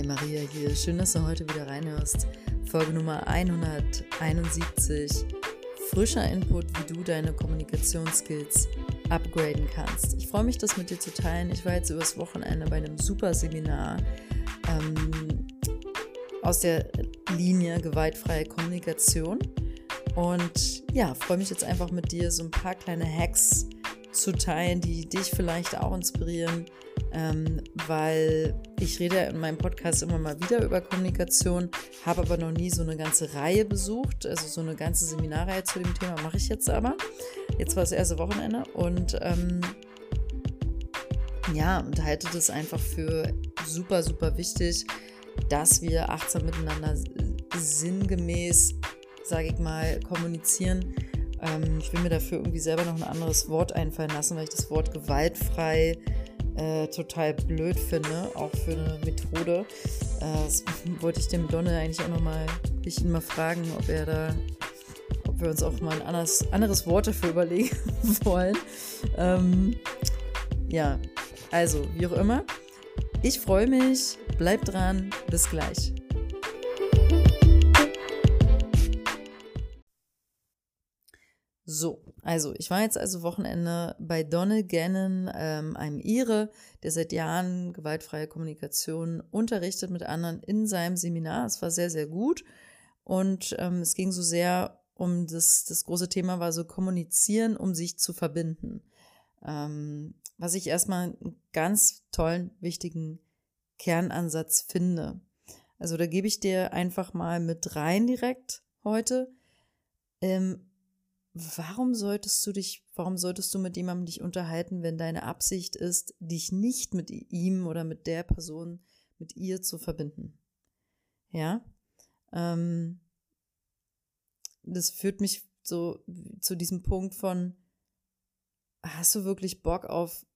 Hi Maria hier, schön, dass du heute wieder reinhörst. Folge Nummer 171. Frischer Input, wie du deine Kommunikationsskills upgraden kannst. Ich freue mich, das mit dir zu teilen. Ich war jetzt übers Wochenende bei einem super Seminar ähm, aus der Linie gewaltfreie Kommunikation. Und ja, freue mich jetzt einfach mit dir so ein paar kleine Hacks zu teilen, die dich vielleicht auch inspirieren, ähm, weil ich rede in meinem Podcast immer mal wieder über Kommunikation, habe aber noch nie so eine ganze Reihe besucht, also so eine ganze Seminarreihe zu dem Thema mache ich jetzt aber. Jetzt war das erste Wochenende und ähm, ja, und halte das einfach für super, super wichtig, dass wir achtsam miteinander sinngemäß, sage ich mal, kommunizieren. Ähm, ich will mir dafür irgendwie selber noch ein anderes Wort einfallen lassen, weil ich das Wort gewaltfrei äh, total blöd finde, auch für eine Methode. Äh, das wollte ich dem Donne eigentlich auch nochmal, ich ihn mal fragen, ob er da, ob wir uns auch mal ein anderes, anderes Wort dafür überlegen wollen. Ähm, ja, also, wie auch immer. Ich freue mich, bleibt dran, bis gleich. So, also ich war jetzt also Wochenende bei Donald Gannon, ähm, einem Ire, der seit Jahren gewaltfreie Kommunikation unterrichtet mit anderen in seinem Seminar. Es war sehr, sehr gut und ähm, es ging so sehr um das, das große Thema war so kommunizieren, um sich zu verbinden. Ähm, was ich erstmal einen ganz tollen, wichtigen Kernansatz finde. Also da gebe ich dir einfach mal mit rein direkt heute. Ähm, warum solltest du dich, warum solltest du mit jemandem dich unterhalten, wenn deine Absicht ist, dich nicht mit ihm oder mit der Person, mit ihr zu verbinden? Ja, ähm, das führt mich so zu diesem Punkt von, hast du wirklich Bock auf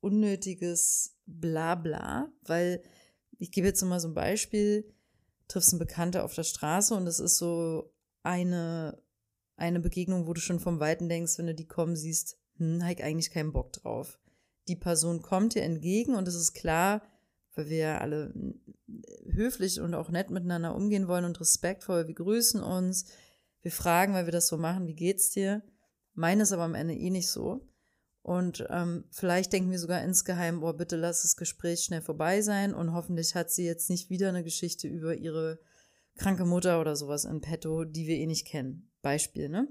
unnötiges Blabla? Weil ich gebe jetzt mal so ein Beispiel, triffst einen Bekannter auf der Straße und es ist so eine eine Begegnung, wo du schon vom Weiten denkst, wenn du die kommen siehst, hm, habe ich eigentlich keinen Bock drauf. Die Person kommt dir entgegen und es ist klar, weil wir ja alle höflich und auch nett miteinander umgehen wollen und respektvoll, wir grüßen uns, wir fragen, weil wir das so machen, wie geht's dir? Meines aber am Ende eh nicht so. Und ähm, vielleicht denken wir sogar insgeheim, oh, bitte lass das Gespräch schnell vorbei sein und hoffentlich hat sie jetzt nicht wieder eine Geschichte über ihre kranke Mutter oder sowas in petto, die wir eh nicht kennen. Beispiel, ne?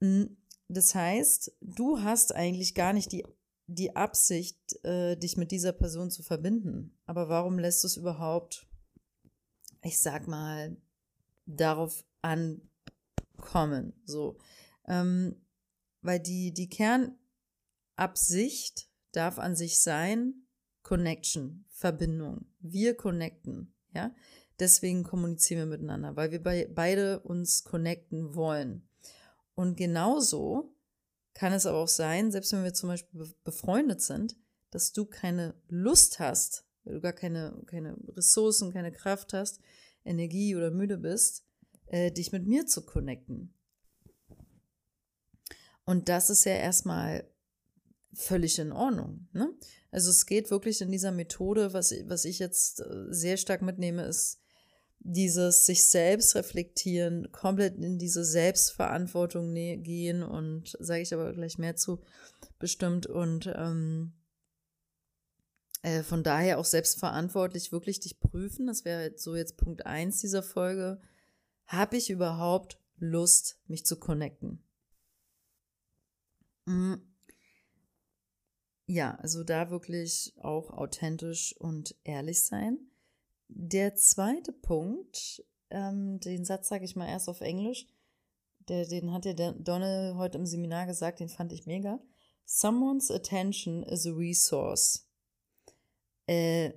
Hm, das heißt, du hast eigentlich gar nicht die, die Absicht, äh, dich mit dieser Person zu verbinden. Aber warum lässt du es überhaupt, ich sag mal, darauf ankommen? So. Ähm, weil die, die Kernabsicht darf an sich sein, Connection, Verbindung. Wir connecten, ja. Deswegen kommunizieren wir miteinander, weil wir bei, beide uns connecten wollen. Und genauso kann es aber auch sein, selbst wenn wir zum Beispiel befreundet sind, dass du keine Lust hast, weil du gar keine, keine Ressourcen, keine Kraft hast, Energie oder müde bist, äh, dich mit mir zu connecten. Und das ist ja erstmal völlig in Ordnung. Ne? Also es geht wirklich in dieser Methode, was, was ich jetzt äh, sehr stark mitnehme, ist dieses sich selbst reflektieren, komplett in diese Selbstverantwortung gehen und sage ich aber gleich mehr zu bestimmt und ähm, äh, von daher auch selbstverantwortlich wirklich dich prüfen. Das wäre so jetzt Punkt eins dieser Folge. Habe ich überhaupt Lust, mich zu connecten? Mhm. Ja, also da wirklich auch authentisch und ehrlich sein. Der zweite Punkt, ähm, den Satz sage ich mal erst auf Englisch, der, den hat der Donald heute im Seminar gesagt, den fand ich mega. Someone's attention is a resource. Äh,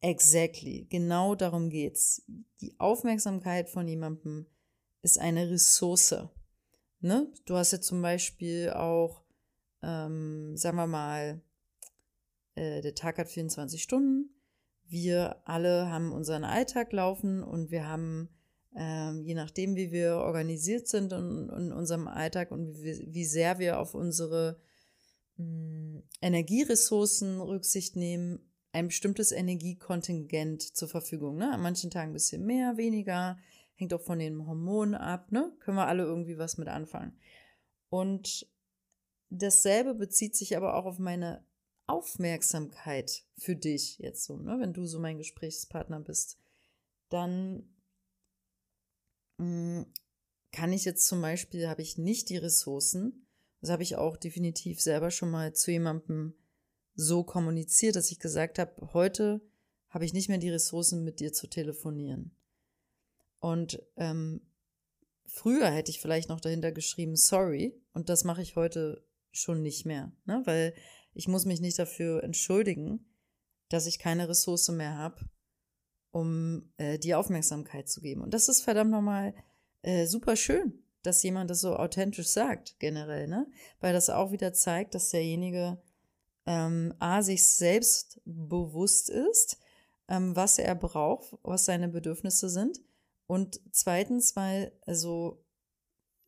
exactly, genau darum geht's. Die Aufmerksamkeit von jemandem ist eine Ressource. Ne? Du hast ja zum Beispiel auch, ähm, sagen wir mal, äh, der Tag hat 24 Stunden wir alle haben unseren Alltag laufen und wir haben, ähm, je nachdem, wie wir organisiert sind in, in unserem Alltag und wie, wie, sehr wir auf unsere mh, hm, Energieressourcen Rücksicht nehmen, ein bestimmtes Energiekontingent zur Verfügung. Ne? An manchen Tagen ein bisschen mehr, weniger, hängt auch von den Hormonen ab. Ne? Können wir alle irgendwie was mit anfangen. Und dasselbe bezieht sich aber auch auf meine Aufmerksamkeit für dich jetzt so, ne? wenn du so mein Gesprächspartner bist. Dann mh, mm, kann ich jetzt zum Beispiel, habe ich nicht die Ressourcen, das habe ich auch definitiv selber schon mal zu jemandem so kommuniziert, dass ich gesagt habe, heute habe ich nicht mehr die Ressourcen, mit dir zu telefonieren. Und ähm, früher hätte ich vielleicht noch dahinter geschrieben, sorry, und das mache ich heute schon nicht mehr, ne? weil ich muss mich nicht dafür entschuldigen, dass ich keine Ressource mehr habe, um äh, die Aufmerksamkeit zu geben. Und das ist verdammt nochmal äh, super schön, dass jemand das so authentisch sagt, generell, ne? Weil das auch wieder zeigt, dass derjenige ähm, A, sich selbst bewusst ist, ähm, was er braucht, was seine Bedürfnisse sind. Und zweitens, weil, also,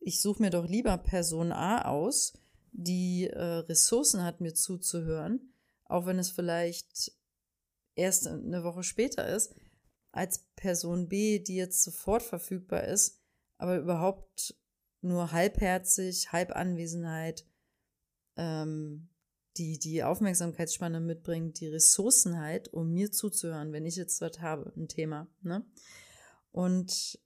ich suche mir doch lieber Person A aus, die äh, Ressourcen hat, mir zuzuhören, auch wenn es vielleicht erst eine Woche später ist, als Person B, die jetzt sofort verfügbar ist, aber überhaupt nur halbherzig, Halbanwesenheit ähm, die die Aufmerksamkeitsspanne mitbringt, die Ressourcen halt, um mir zuzuhören, wenn ich jetzt was habe, ein Thema. Ne? Und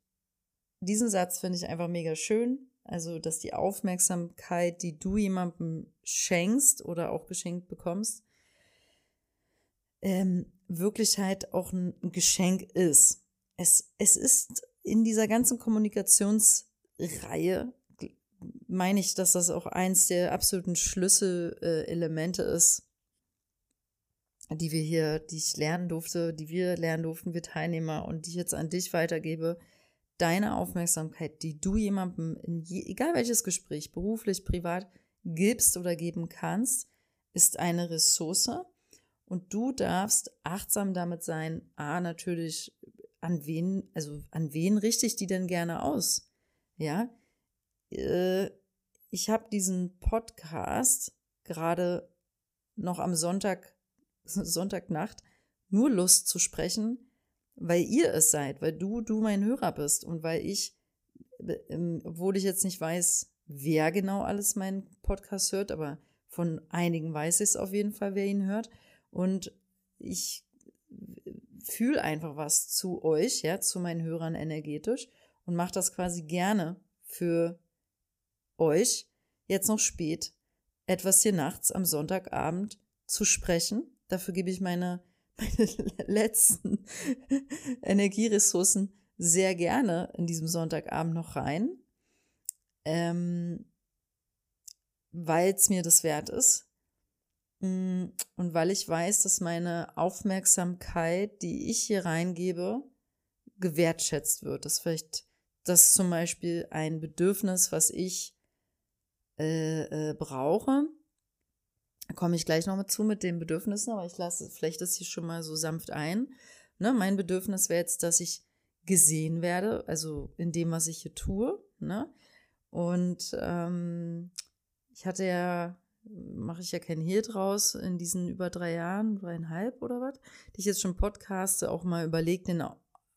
diesen Satz finde ich einfach mega schön. Also, dass die Aufmerksamkeit, die du jemandem schenkst oder auch geschenkt bekommst, ähm, wirklich halt auch ein Geschenk ist. Es, es ist in dieser ganzen Kommunikationsreihe meine ich, dass das auch eins der absoluten Schlüsselelemente ist, die wir hier, die ich lernen durfte, die wir lernen durften, wir Teilnehmer und die ich jetzt an dich weitergebe. Deine Aufmerksamkeit, die du jemandem, in je, egal welches Gespräch, beruflich, privat, gibst oder geben kannst, ist eine Ressource und du darfst achtsam damit sein, a, natürlich, an wen, also an wen richte ich die denn gerne aus? Ja, äh, ich habe diesen Podcast gerade noch am Sonntag, Sonntagnacht, nur Lust zu sprechen, weil ihr es seid, weil du, du mein Hörer bist und weil ich, ähm, obwohl ich jetzt nicht weiß, wer genau alles meinen Podcast hört, aber von einigen weiß ich es auf jeden Fall, wer ihn hört. Und ich fühle einfach was zu euch, ja, zu meinen Hörern energetisch und mache das quasi gerne für euch jetzt noch spät etwas hier nachts am Sonntagabend zu sprechen. Dafür gebe ich meine, meine letzten Energieressourcen sehr gerne in diesem Sonntagabend noch rein, ähm, weil es mir das wert ist. Mm, und weil ich weiß, dass meine Aufmerksamkeit, die ich hier reingebe, gewertschätzt wird. Das vielleicht, das ist zum Beispiel ein Bedürfnis, was ich äh, äh, brauche. Komme ich gleich nochmal zu mit den Bedürfnissen, aber ich lasse vielleicht das hier schon mal so sanft ein. Ne, mein Bedürfnis wäre jetzt, dass ich gesehen werde, also in dem, was ich hier tue. Ne? Und ähm, ich hatte ja, mache ich ja kein Hehl draus, in diesen über drei Jahren, dreieinhalb oder was, die ich jetzt schon podcaste, auch mal überlegt, den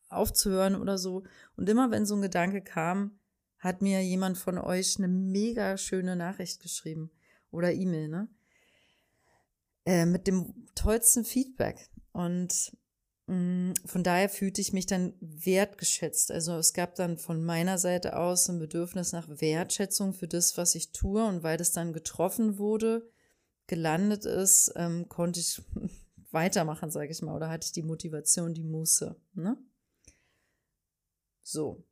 aufzuhören oder so. Und immer wenn so ein Gedanke kam, hat mir jemand von euch eine mega schöne Nachricht geschrieben oder E-Mail, ne? Äh, mit dem tollsten Feedback. Und mh, mm, von daher fühlte ich mich dann wertgeschätzt. Also es gab dann von meiner Seite aus ein Bedürfnis nach Wertschätzung für das, was ich tue. Und weil das dann getroffen wurde, gelandet ist, ähm, konnte ich weitermachen, sage ich mal, oder hatte ich die Motivation, die Muße. Ne? So,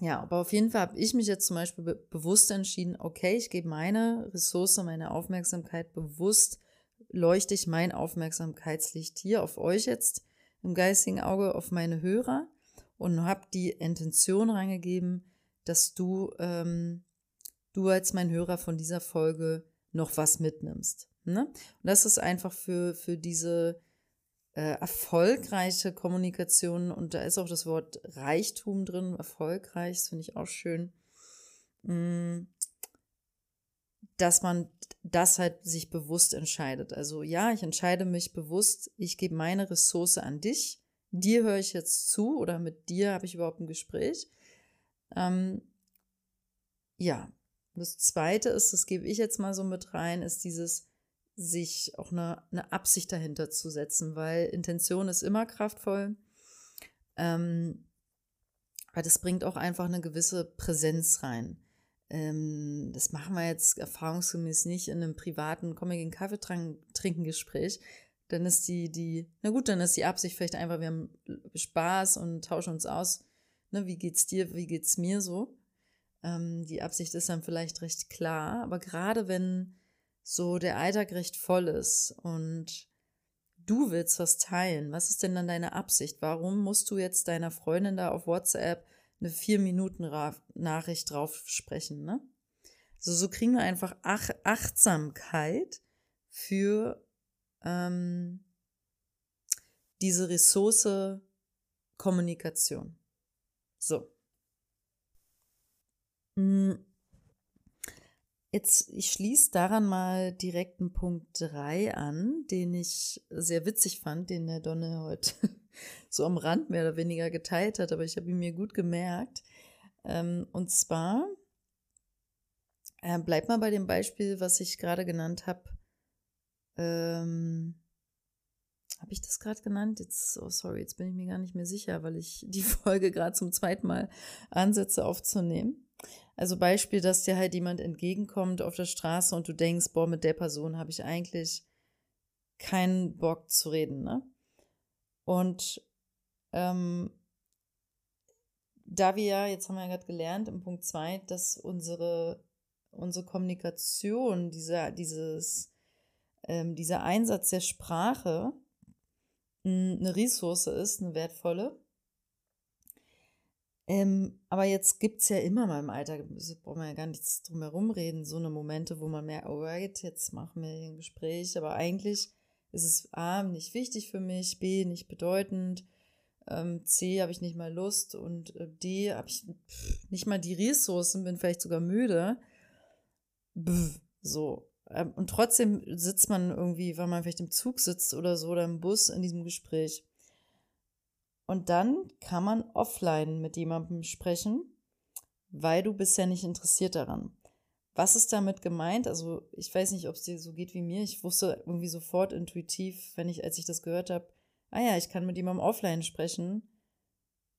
ja, aber auf jeden Fall habe ich mich jetzt zum Beispiel be bewusst entschieden, okay, ich gebe meine Ressource, meine Aufmerksamkeit bewusst, leuchte ich mein Aufmerksamkeitslicht hier auf euch jetzt im geistigen Auge, auf meine Hörer und habe die Intention reingegeben, dass du, ähm, du als mein Hörer von dieser Folge noch was mitnimmst. Ne? Und das ist einfach für, für diese äh, erfolgreiche Kommunikation und da ist auch das Wort Reichtum drin, erfolgreich, das finde ich auch schön. Mm. dass man das halt sich bewusst entscheidet. Also ja, ich entscheide mich bewusst, ich gebe meine Ressource an dich, dir höre ich jetzt zu oder mit dir habe ich überhaupt ein Gespräch. Ähm, ja, das Zweite ist, das gebe ich jetzt mal so mit rein, ist dieses sich auch eine, eine Absicht dahinter zu setzen, weil Intention ist immer kraftvoll. Ähm, weil das bringt auch einfach eine gewisse Präsenz rein. Ähm, das machen wir jetzt erfahrungsgemäß nicht in einem privaten, wir gehen Kaffee trinken Gespräch. Dann ist die, die, na gut, dann ist die Absicht vielleicht einfach, wir haben Spaß und tauschen uns aus. Ne, wie geht's dir, wie geht's mir so? Ähm, die Absicht ist dann vielleicht recht klar, aber gerade wenn so der Alltag recht voll ist und du willst was teilen, was ist denn dann deine Absicht? Warum musst du jetzt deiner Freundin da auf WhatsApp eine vier Minuten Nachricht drauf sprechen, ne? So, so kriegen wir einfach Ach Achtsamkeit für ähm, diese Ressource Kommunikation. So. Hm. Jetzt, ich schließe daran mal direkt einen Punkt 3 an, den ich sehr witzig fand, den der Donne heute so am Rand mehr oder weniger geteilt hat, aber ich habe ihn mir gut gemerkt. Ähm, und zwar, äh, bleibt mal bei dem Beispiel, was ich gerade genannt habe. Ähm, habe ich das gerade genannt? Jetzt, oh sorry, jetzt bin ich mir gar nicht mehr sicher, weil ich die Folge gerade zum zweiten Mal ansetze aufzunehmen. Also Beispiel, dass dir halt jemand entgegenkommt auf der Straße und du denkst, boah, mit der Person habe ich eigentlich keinen Bock zu reden, ne? Und ähm, da wir ja, jetzt haben wir ja gerade gelernt im Punkt 2, dass unsere, unsere Kommunikation, dieser, dieses, ähm, dieser Einsatz der Sprache eine Ressource ist, eine wertvolle, ähm, aber jetzt gibt es ja immer mal im Alltag, braucht man ja gar nichts drum herum reden, so eine Momente, wo man merkt, alright, jetzt machen wir ein Gespräch, aber eigentlich ist es A, nicht wichtig für mich, B, nicht bedeutend, ähm, C, habe ich nicht mal Lust und äh, D, habe ich pff, nicht mal die Ressourcen, bin vielleicht sogar müde. Pff, so. Ähm, und trotzdem sitzt man irgendwie, weil man vielleicht im Zug sitzt oder so oder im Bus in diesem Gespräch. Und dann kann man offline mit jemandem sprechen, weil du bist ja nicht interessiert daran. Was ist damit gemeint? Also ich weiß nicht, ob es dir so geht wie mir. Ich wusste irgendwie sofort intuitiv, wenn ich, als ich das gehört habe, ah ja, ich kann mit jemandem offline sprechen.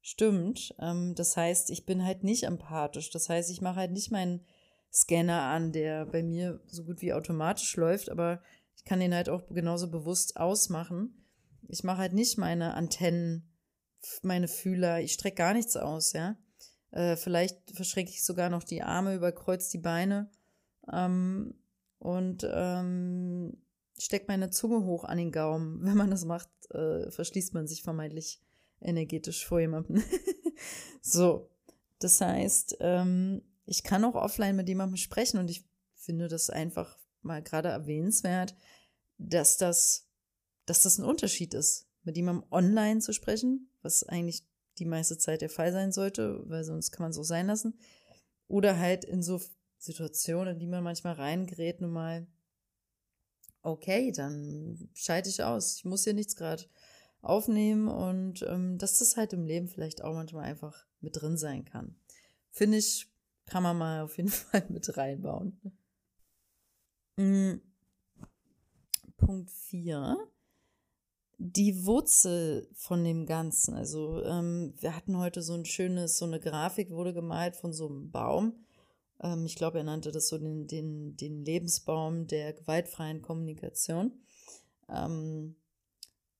Stimmt. Ähm, das heißt, ich bin halt nicht empathisch. Das heißt, ich mache halt nicht meinen Scanner an, der bei mir so gut wie automatisch läuft, aber ich kann den halt auch genauso bewusst ausmachen. Ich mache halt nicht meine Antennen meine Fühler, ich strecke gar nichts aus, ja. Äh, vielleicht verschränke ich sogar noch die Arme, überkreuz die Beine ähm, und ähm, stecke meine Zunge hoch an den Gaumen. Wenn man das macht, äh, verschließt man sich vermeintlich energetisch vor jemandem. so, das heißt, ähm, ich kann auch offline mit jemandem sprechen und ich finde das einfach mal gerade erwähnenswert, dass das, dass das ein Unterschied ist, mit jemandem online zu sprechen was eigentlich die meiste Zeit der Fall sein sollte, weil sonst kann man es auch sein lassen. Oder halt in so Situationen, in die man manchmal reingerät, nun mal, okay, dann schalte ich aus. Ich muss hier nichts gerade aufnehmen und ähm, dass das halt im Leben vielleicht auch manchmal einfach mit drin sein kann. Finde ich, kann man mal auf jeden Fall mit reinbauen. Mhm. Punkt 4 die Wurzel von dem Ganzen. Also ähm, wir hatten heute so ein schönes, so eine Grafik wurde gemalt von so einem Baum. Ähm, ich glaube, er nannte das so den, den, den Lebensbaum der gewaltfreien Kommunikation. Ähm,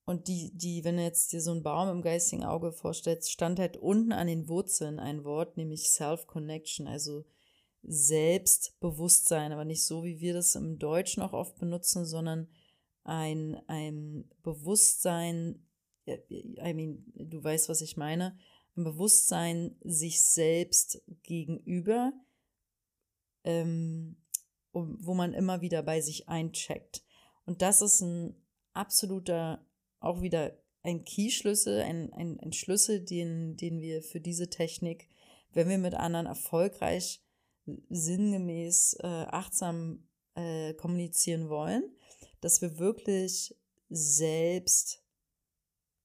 und die, die, wenn du jetzt dir so einen Baum im geistigen Auge vorstellst, stand halt unten an den Wurzeln ein Wort, nämlich Self-Connection, also Selbstbewusstsein, aber nicht so, wie wir das im Deutschen auch oft benutzen, sondern ein, ein Bewusstsein, I mean, du weißt, was ich meine, ein Bewusstsein sich selbst gegenüber, ähm, wo man immer wieder bei sich eincheckt. Und das ist ein absoluter, auch wieder ein Key-Schlüssel, ein, ein, ein Schlüssel, den, den wir für diese Technik, wenn wir mit anderen erfolgreich sinngemäß äh, achtsam äh, kommunizieren wollen, dass wir wirklich selbst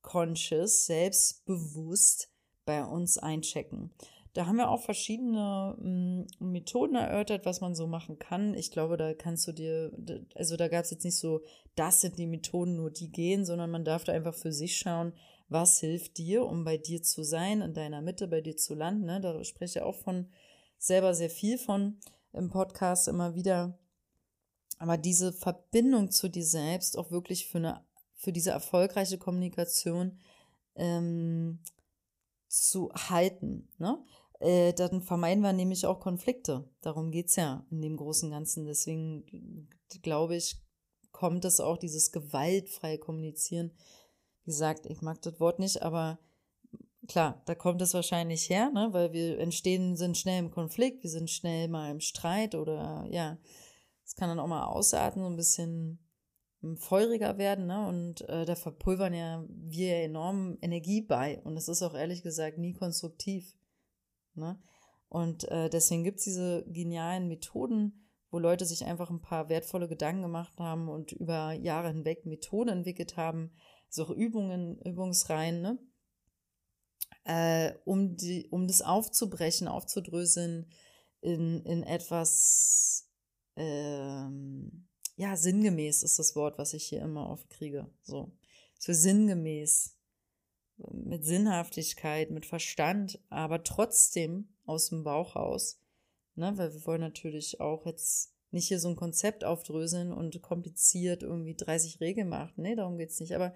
conscious, selbstbewusst bei uns einchecken. Da haben wir auch verschiedene m, hm, Methoden erörtert, was man so machen kann. Ich glaube, da kannst du dir, also da gab es jetzt nicht so, das sind die Methoden, nur die gehen, sondern man darf da einfach für sich schauen, was hilft dir, um bei dir zu sein, in deiner Mitte, bei dir zu landen. Ne? Da spreche ich auch von selber sehr viel von im Podcast immer wieder. Aber diese Verbindung zu dir selbst auch wirklich für eine, für diese erfolgreiche Kommunikation ähm, zu halten. Ne? Äh, dann vermeiden wir nämlich auch Konflikte. Darum geht es ja in dem großen Ganzen. Deswegen glaube ich, kommt es auch, dieses gewaltfreie Kommunizieren. Wie gesagt, ich mag das Wort nicht, aber klar, da kommt es wahrscheinlich her, ne? weil wir entstehen, sind schnell im Konflikt, wir sind schnell mal im Streit oder ja, es kann dann auch mal ausarten, so ein bisschen hm, feuriger werden, ne? Und äh, da verpulvern ja wir enorm Energie bei. Und es ist auch ehrlich gesagt nie konstruktiv. Ne? Und äh, deswegen gibt es diese genialen Methoden, wo Leute sich einfach ein paar wertvolle Gedanken gemacht haben und über Jahre hinweg Methoden entwickelt haben, so also Übungen, Übungsreihen, ne? Äh, um, die, um das aufzubrechen, aufzudröseln in, in etwas, ähm, ja, sinngemäß ist das Wort, was ich hier immer oft kriege. So, so sinngemäß mit Sinnhaftigkeit, mit Verstand, aber trotzdem aus dem Bauch raus. Ne? Weil wir wollen natürlich auch jetzt nicht hier so ein Konzept aufdröseln und kompliziert irgendwie 30 Regeln machen. Nee, darum geht es nicht. Aber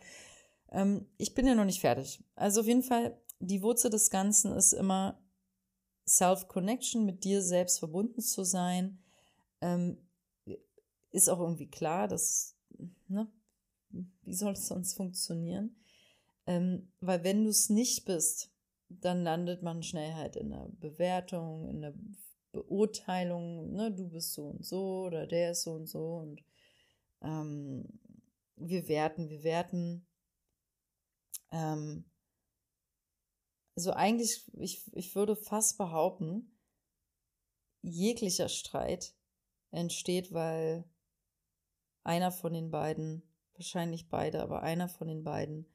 ähm, ich bin ja noch nicht fertig. Also auf jeden Fall, die Wurzel des Ganzen ist immer Self-Connection, mit dir selbst verbunden zu sein. Ähm, ist auch irgendwie klar, dass, ne, wie soll es sonst funktionieren? Ähm, weil wenn du es nicht bist, dann landet man schnell halt in der Bewertung, in der Beurteilung, ne, du bist so und so oder der ist so und so und ähm, wir werten, wir werten. Ähm, also eigentlich, ich, ich würde fast behaupten, jeglicher Streit entsteht, weil einer von den beiden, wahrscheinlich beide, aber einer von den beiden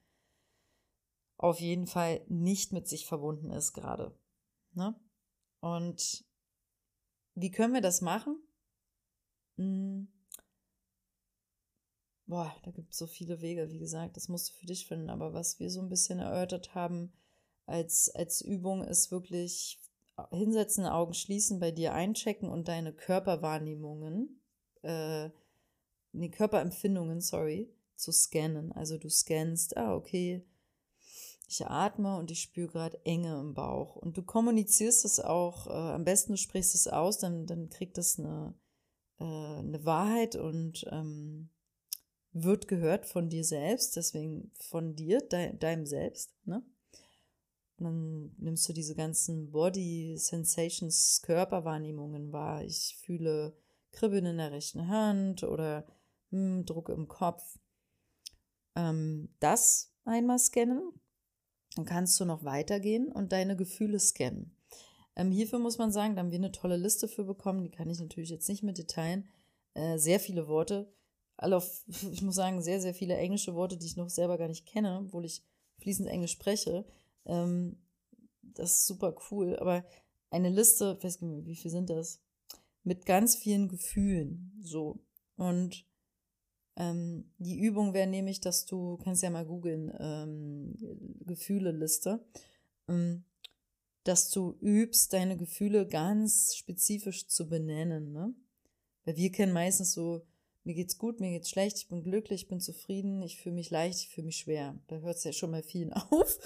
auf jeden Fall nicht mit sich verbunden ist gerade. Ne? Und wie können wir das machen? Hm. Boah, da gibt es so viele Wege, wie gesagt, das musst du für dich finden. Aber was wir so ein bisschen erörtert haben als, als Übung ist wirklich hinsetzen, Augen schließen, bei dir einchecken und deine Körperwahrnehmungen, äh, die Körperempfindungen, sorry, zu scannen. Also du scannst, ah, okay, ich atme und ich spüre gerade Enge im Bauch. Und du kommunizierst es auch, äh, am besten du sprichst es aus, dann, dann kriegt das eine, äh, eine Wahrheit und ähm, wird gehört von dir selbst, deswegen von dir, de deinem Selbst. Ne? Dann nimmst du diese ganzen Body Sensations, Körperwahrnehmungen wahr. Ich fühle Kribbeln in der rechten Hand oder hm, Druck im Kopf. Ähm, das einmal scannen, dann kannst du noch weitergehen und deine Gefühle scannen. Ähm, hierfür muss man sagen, da haben wir eine tolle Liste für bekommen, die kann ich natürlich jetzt nicht mit Detailen. Äh, sehr viele Worte, alle auf, ich muss sagen, sehr, sehr viele englische Worte, die ich noch selber gar nicht kenne, obwohl ich fließend Englisch spreche. Ähm, das ist super cool, aber eine Liste, weiß nicht, wie viel sind das? Mit ganz vielen Gefühlen, so. Und ähm, die Übung wäre nämlich, dass du, kannst ja mal googeln, ähm, Gefühle-Liste, ähm, dass du übst, deine Gefühle ganz spezifisch zu benennen. Ne? Weil wir kennen meistens so, mir geht's gut, mir geht's schlecht, ich bin glücklich, ich bin zufrieden, ich fühle mich leicht, ich fühle mich schwer. Da hört es ja schon mal vielen auf.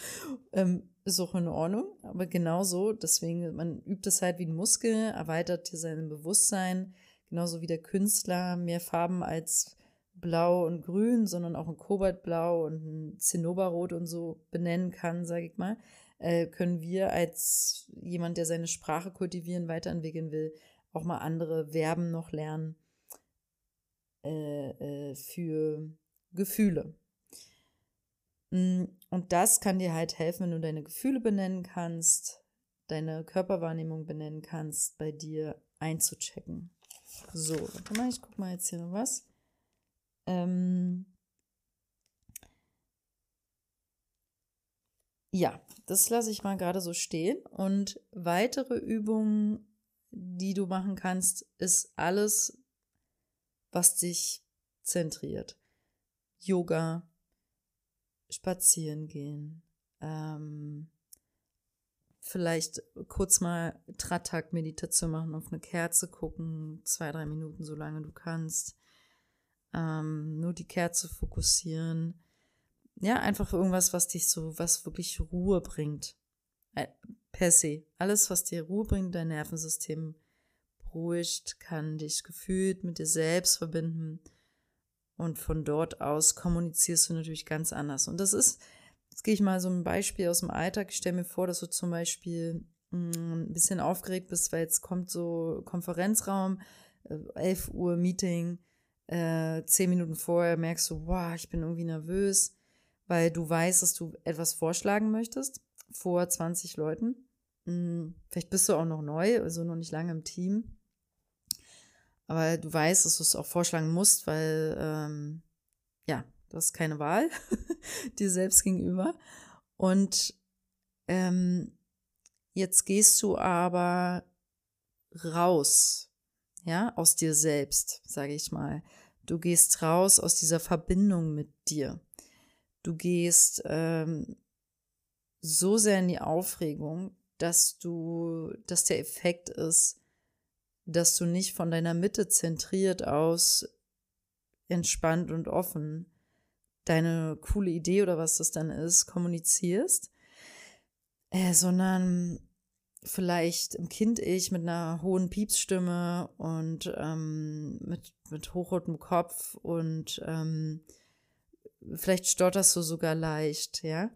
Ähm, ist auch in Ordnung, aber genauso, deswegen, man übt es halt wie ein Muskel, erweitert hier sein Bewusstsein, genauso wie der Künstler mehr Farben als Blau und Grün, sondern auch ein Kobaltblau und ein Zinnoberrot und so benennen kann, sage ich mal, äh, können wir als jemand, der seine Sprache kultivieren, weiterentwickeln will, auch mal andere Verben noch lernen äh, äh, für Gefühle. Mm, und das kann dir halt helfen, wenn du deine Gefühle benennen kannst, deine Körperwahrnehmung benennen kannst, bei dir einzuchecken. So, warte mal, ich guck mal jetzt hier noch was. Ähm ja, das lasse ich mal gerade so stehen. Und weitere Übungen, die du machen kannst, ist alles, was dich zentriert. Yoga, spazieren gehen, ähm, vielleicht kurz mal Tratak-Meditation machen, auf eine Kerze gucken, zwei, drei Minuten, solange du kannst. Ähm, nur die Kerze fokussieren. Ja, einfach irgendwas, was dich so, was wirklich Ruhe bringt. Äh, per se. Alles, was dir Ruhe bringt, dein Nervensystem beruhigt, kann dich gefühlt mit dir selbst verbinden. Und von dort aus kommunizierst du natürlich ganz anders. Und das ist, Jetzt gehe ich mal so ein Beispiel aus dem Alltag. Ich stelle mir vor, dass du zum Beispiel mm, ein bisschen aufgeregt bist, weil jetzt kommt so Konferenzraum, 11 äh, Uhr Meeting, äh, 10 Minuten vorher merkst du, wow, ich bin irgendwie nervös, weil du weißt, dass du etwas vorschlagen möchtest vor 20 Leuten. Hm, vielleicht bist du auch noch neu, also noch nicht lange im Team. Aber du weißt, dass du es auch vorschlagen musst, weil ähm, ja, Du hast keine Wahl dir selbst gegenüber. Und ähm, jetzt gehst du aber raus, ja, aus dir selbst, sage ich mal. Du gehst raus aus dieser Verbindung mit dir. Du gehst ähm, so sehr in die Aufregung, dass du, dass der Effekt ist, dass du nicht von deiner Mitte zentriert aus entspannt und offen deine coole Idee oder was das dann ist, kommunizierst, äh, sondern vielleicht im Kind-Ich mit einer hohen Piepsstimme und ähm, mit, mit hochrotem Kopf und ähm, vielleicht stotterst du sogar leicht, ja.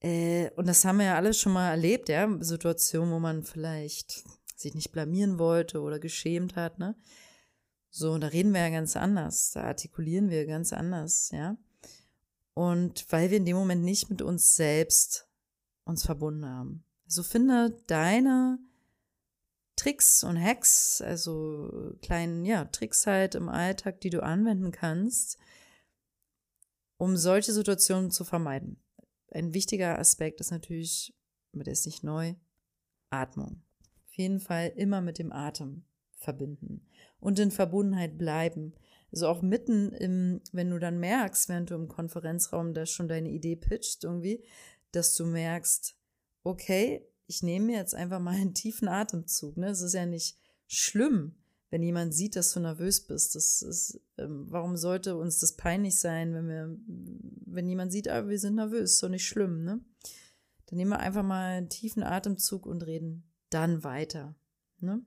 Äh, und das haben wir ja alle schon mal erlebt, ja, Situationen, wo man vielleicht sich nicht blamieren wollte oder geschämt hat, ne? So, und da reden wir ja ganz anders, da artikulieren wir ganz anders, ja. Und weil wir in dem Moment nicht mit uns selbst uns verbunden haben. Also finde deine Tricks und Hacks, also kleinen, ja, Tricks halt im Alltag, die du anwenden kannst, um solche Situationen zu vermeiden. Ein wichtiger Aspekt ist natürlich, aber der ist nicht neu, Atmung. Jeden Fall immer mit dem Atem verbinden und in Verbundenheit bleiben. Also auch mitten im, wenn du dann merkst, während du im Konferenzraum da schon deine Idee pitcht irgendwie, dass du merkst, okay, ich nehme mir jetzt einfach mal einen tiefen Atemzug. Ne? Es ist ja nicht schlimm, wenn jemand sieht, dass du nervös bist. Das ist, ähm, warum sollte uns das peinlich sein, wenn wir, wenn jemand sieht, ah, wir sind nervös, ist doch nicht schlimm, ne? Dann nehmen wir einfach mal einen tiefen Atemzug und reden dann weiter. Ne?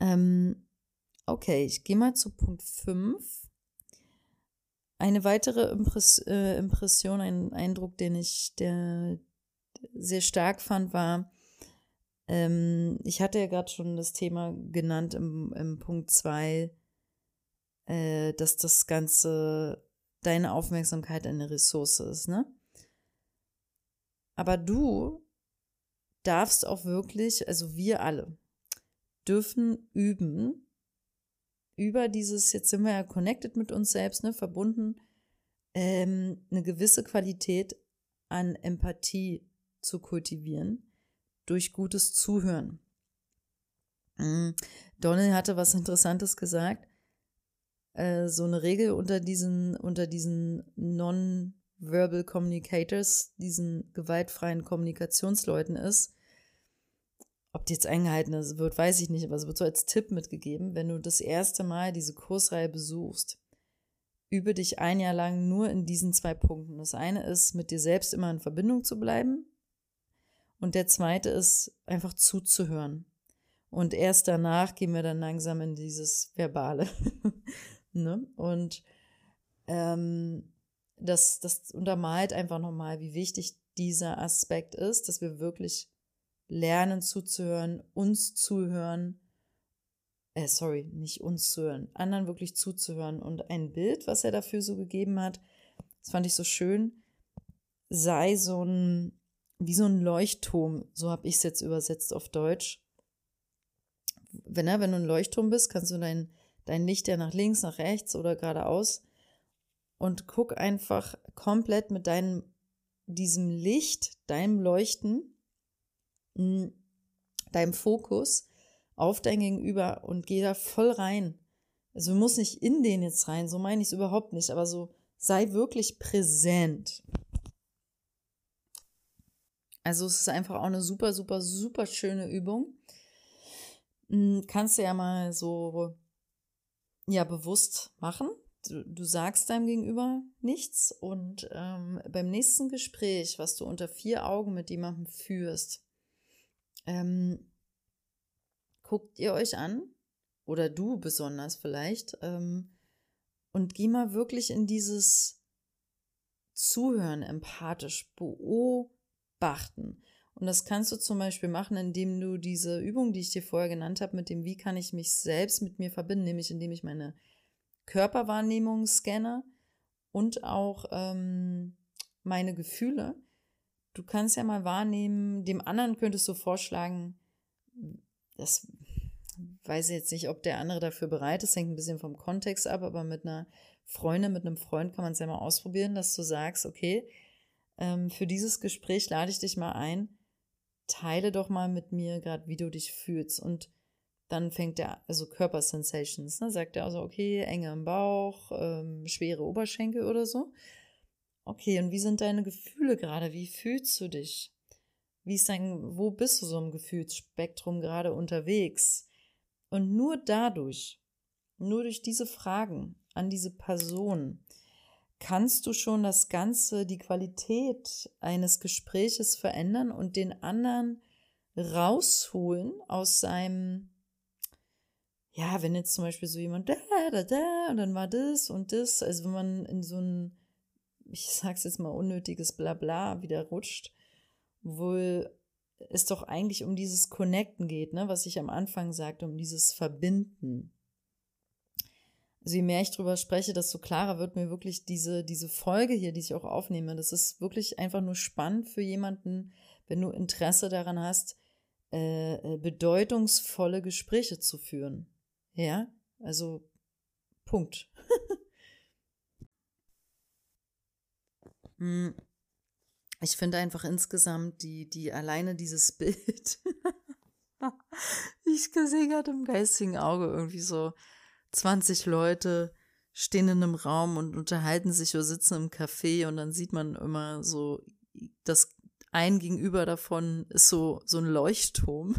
Ähm, okay, ich gehe mal zu Punkt 5. Eine weitere Impress äh, Impression, ein Eindruck, den ich der sehr stark fand, war, ähm, ich hatte ja gerade schon das Thema genannt im, im Punkt 2, äh, dass das Ganze deine Aufmerksamkeit eine Ressource ist, ne? Aber du darfst auch wirklich, also wir alle, dürfen üben, über dieses, jetzt sind wir ja connected mit uns selbst, ne, verbunden, ähm, eine gewisse Qualität an Empathie zu kultivieren durch gutes Zuhören. Mhm. Donald hatte was Interessantes gesagt. Äh, so eine Regel unter diesen, unter diesen non-verbal Communicators, diesen gewaltfreien Kommunikationsleuten ist, ob die jetzt eingehalten wird, weiß ich nicht, aber es wird so als Tipp mitgegeben, wenn du das erste Mal diese Kursreihe besuchst, übe dich ein Jahr lang nur in diesen zwei Punkten. Das eine ist, mit dir selbst immer in Verbindung zu bleiben. Und der zweite ist, einfach zuzuhören. Und erst danach gehen wir dann langsam in dieses Verbale. ne? Und ähm, das, das untermalt einfach nochmal, wie wichtig dieser Aspekt ist, dass wir wirklich lernen zuzuhören, uns zuhören, äh, sorry, nicht uns zuhören, anderen wirklich zuzuhören. Und ein Bild, was er dafür so gegeben hat, das fand ich so schön, sei so ein wie so ein Leuchtturm, so habe ich es jetzt übersetzt auf Deutsch. Wenn, wenn du ein Leuchtturm bist, kannst du dein, dein Licht ja nach links, nach rechts oder geradeaus und guck einfach komplett mit deinem, diesem Licht, deinem Leuchten, deinem Fokus auf dein Gegenüber und geh da voll rein. Also du musst nicht in den jetzt rein, so meine ich es überhaupt nicht, aber so sei wirklich präsent. Also es ist einfach auch eine super, super, super schöne Übung. Hm, kannst du ja mal so ja bewusst machen. Du, du sagst deinem Gegenüber nichts und ähm, beim nächsten Gespräch, was du unter vier Augen mit jemandem führst, ähm, guckt ihr euch an oder du besonders vielleicht ähm, und geh mal wirklich in dieses Zuhören empathisch beobachten. Und das kannst du zum Beispiel machen, indem du diese Übung, die ich dir vorher genannt habe, mit dem, wie kann ich mich selbst mit mir verbinden, nämlich indem ich meine Körperwahrnehmung scanne und auch ähm, meine Gefühle. Du kannst ja mal wahrnehmen, dem anderen könntest du vorschlagen, das weiß ich jetzt nicht, ob der andere dafür bereit ist, hängt ein bisschen vom Kontext ab, aber mit einer Freundin, mit einem Freund kann man es ja mal ausprobieren, dass du sagst, okay, ähm, für dieses Gespräch lade ich dich mal ein. Teile doch mal mit mir gerade, wie du dich fühlst. Und dann fängt er, also Körpersensations, ne? sagt er also, okay, Enge im Bauch, ähm, schwere Oberschenkel oder so. Okay, und wie sind deine Gefühle gerade? Wie fühlst du dich? Wie ist dein, wo bist du so im Gefühlsspektrum gerade unterwegs? Und nur dadurch, nur durch diese Fragen an diese Person, kannst du schon das Ganze, die Qualität eines Gespräches verändern und den anderen rausholen aus seinem, ja, wenn jetzt zum Beispiel so jemand da, da, da, und dann war das und das, also wenn man in so ein, ich sag's jetzt mal, unnötiges Blabla wieder rutscht, wohl es doch eigentlich um dieses Connecten geht, ne, was ich am Anfang sagte, um dieses Verbinden also je mehr ich drüber spreche, desto klarer wird mir wirklich diese, diese Folge hier, die ich auch aufnehme. Das ist wirklich einfach nur spannend für jemanden, wenn du Interesse daran hast, äh, äh bedeutungsvolle Gespräche zu führen. Ja, also Punkt. Hm. ich finde einfach insgesamt die, die alleine dieses Bild. ich sehe gerade im geistigen Auge irgendwie so 20 Leute stehen in einem Raum und unterhalten sich oder sitzen im Café und dann sieht man immer so, das ein gegenüber davon ist so, so ein Leuchtturm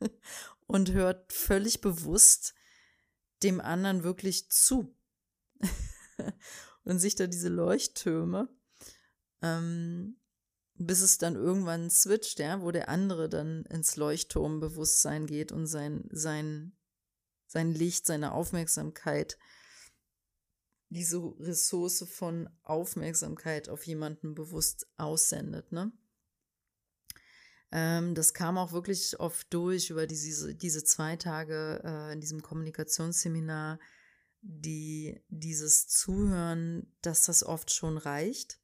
und hört völlig bewusst dem anderen wirklich zu. und sich da diese Leuchttürme, ähm, bis es dann irgendwann switcht, ja, wo der andere dann ins Leuchtturmbewusstsein geht und sein, sein sein Licht, seine Aufmerksamkeit, diese Ressource von Aufmerksamkeit auf jemanden bewusst aussendet, ne? Ähm, das kam auch wirklich oft durch über diese, diese zwei Tage äh, in diesem Kommunikationsseminar, die dieses Zuhören, dass das oft schon reicht.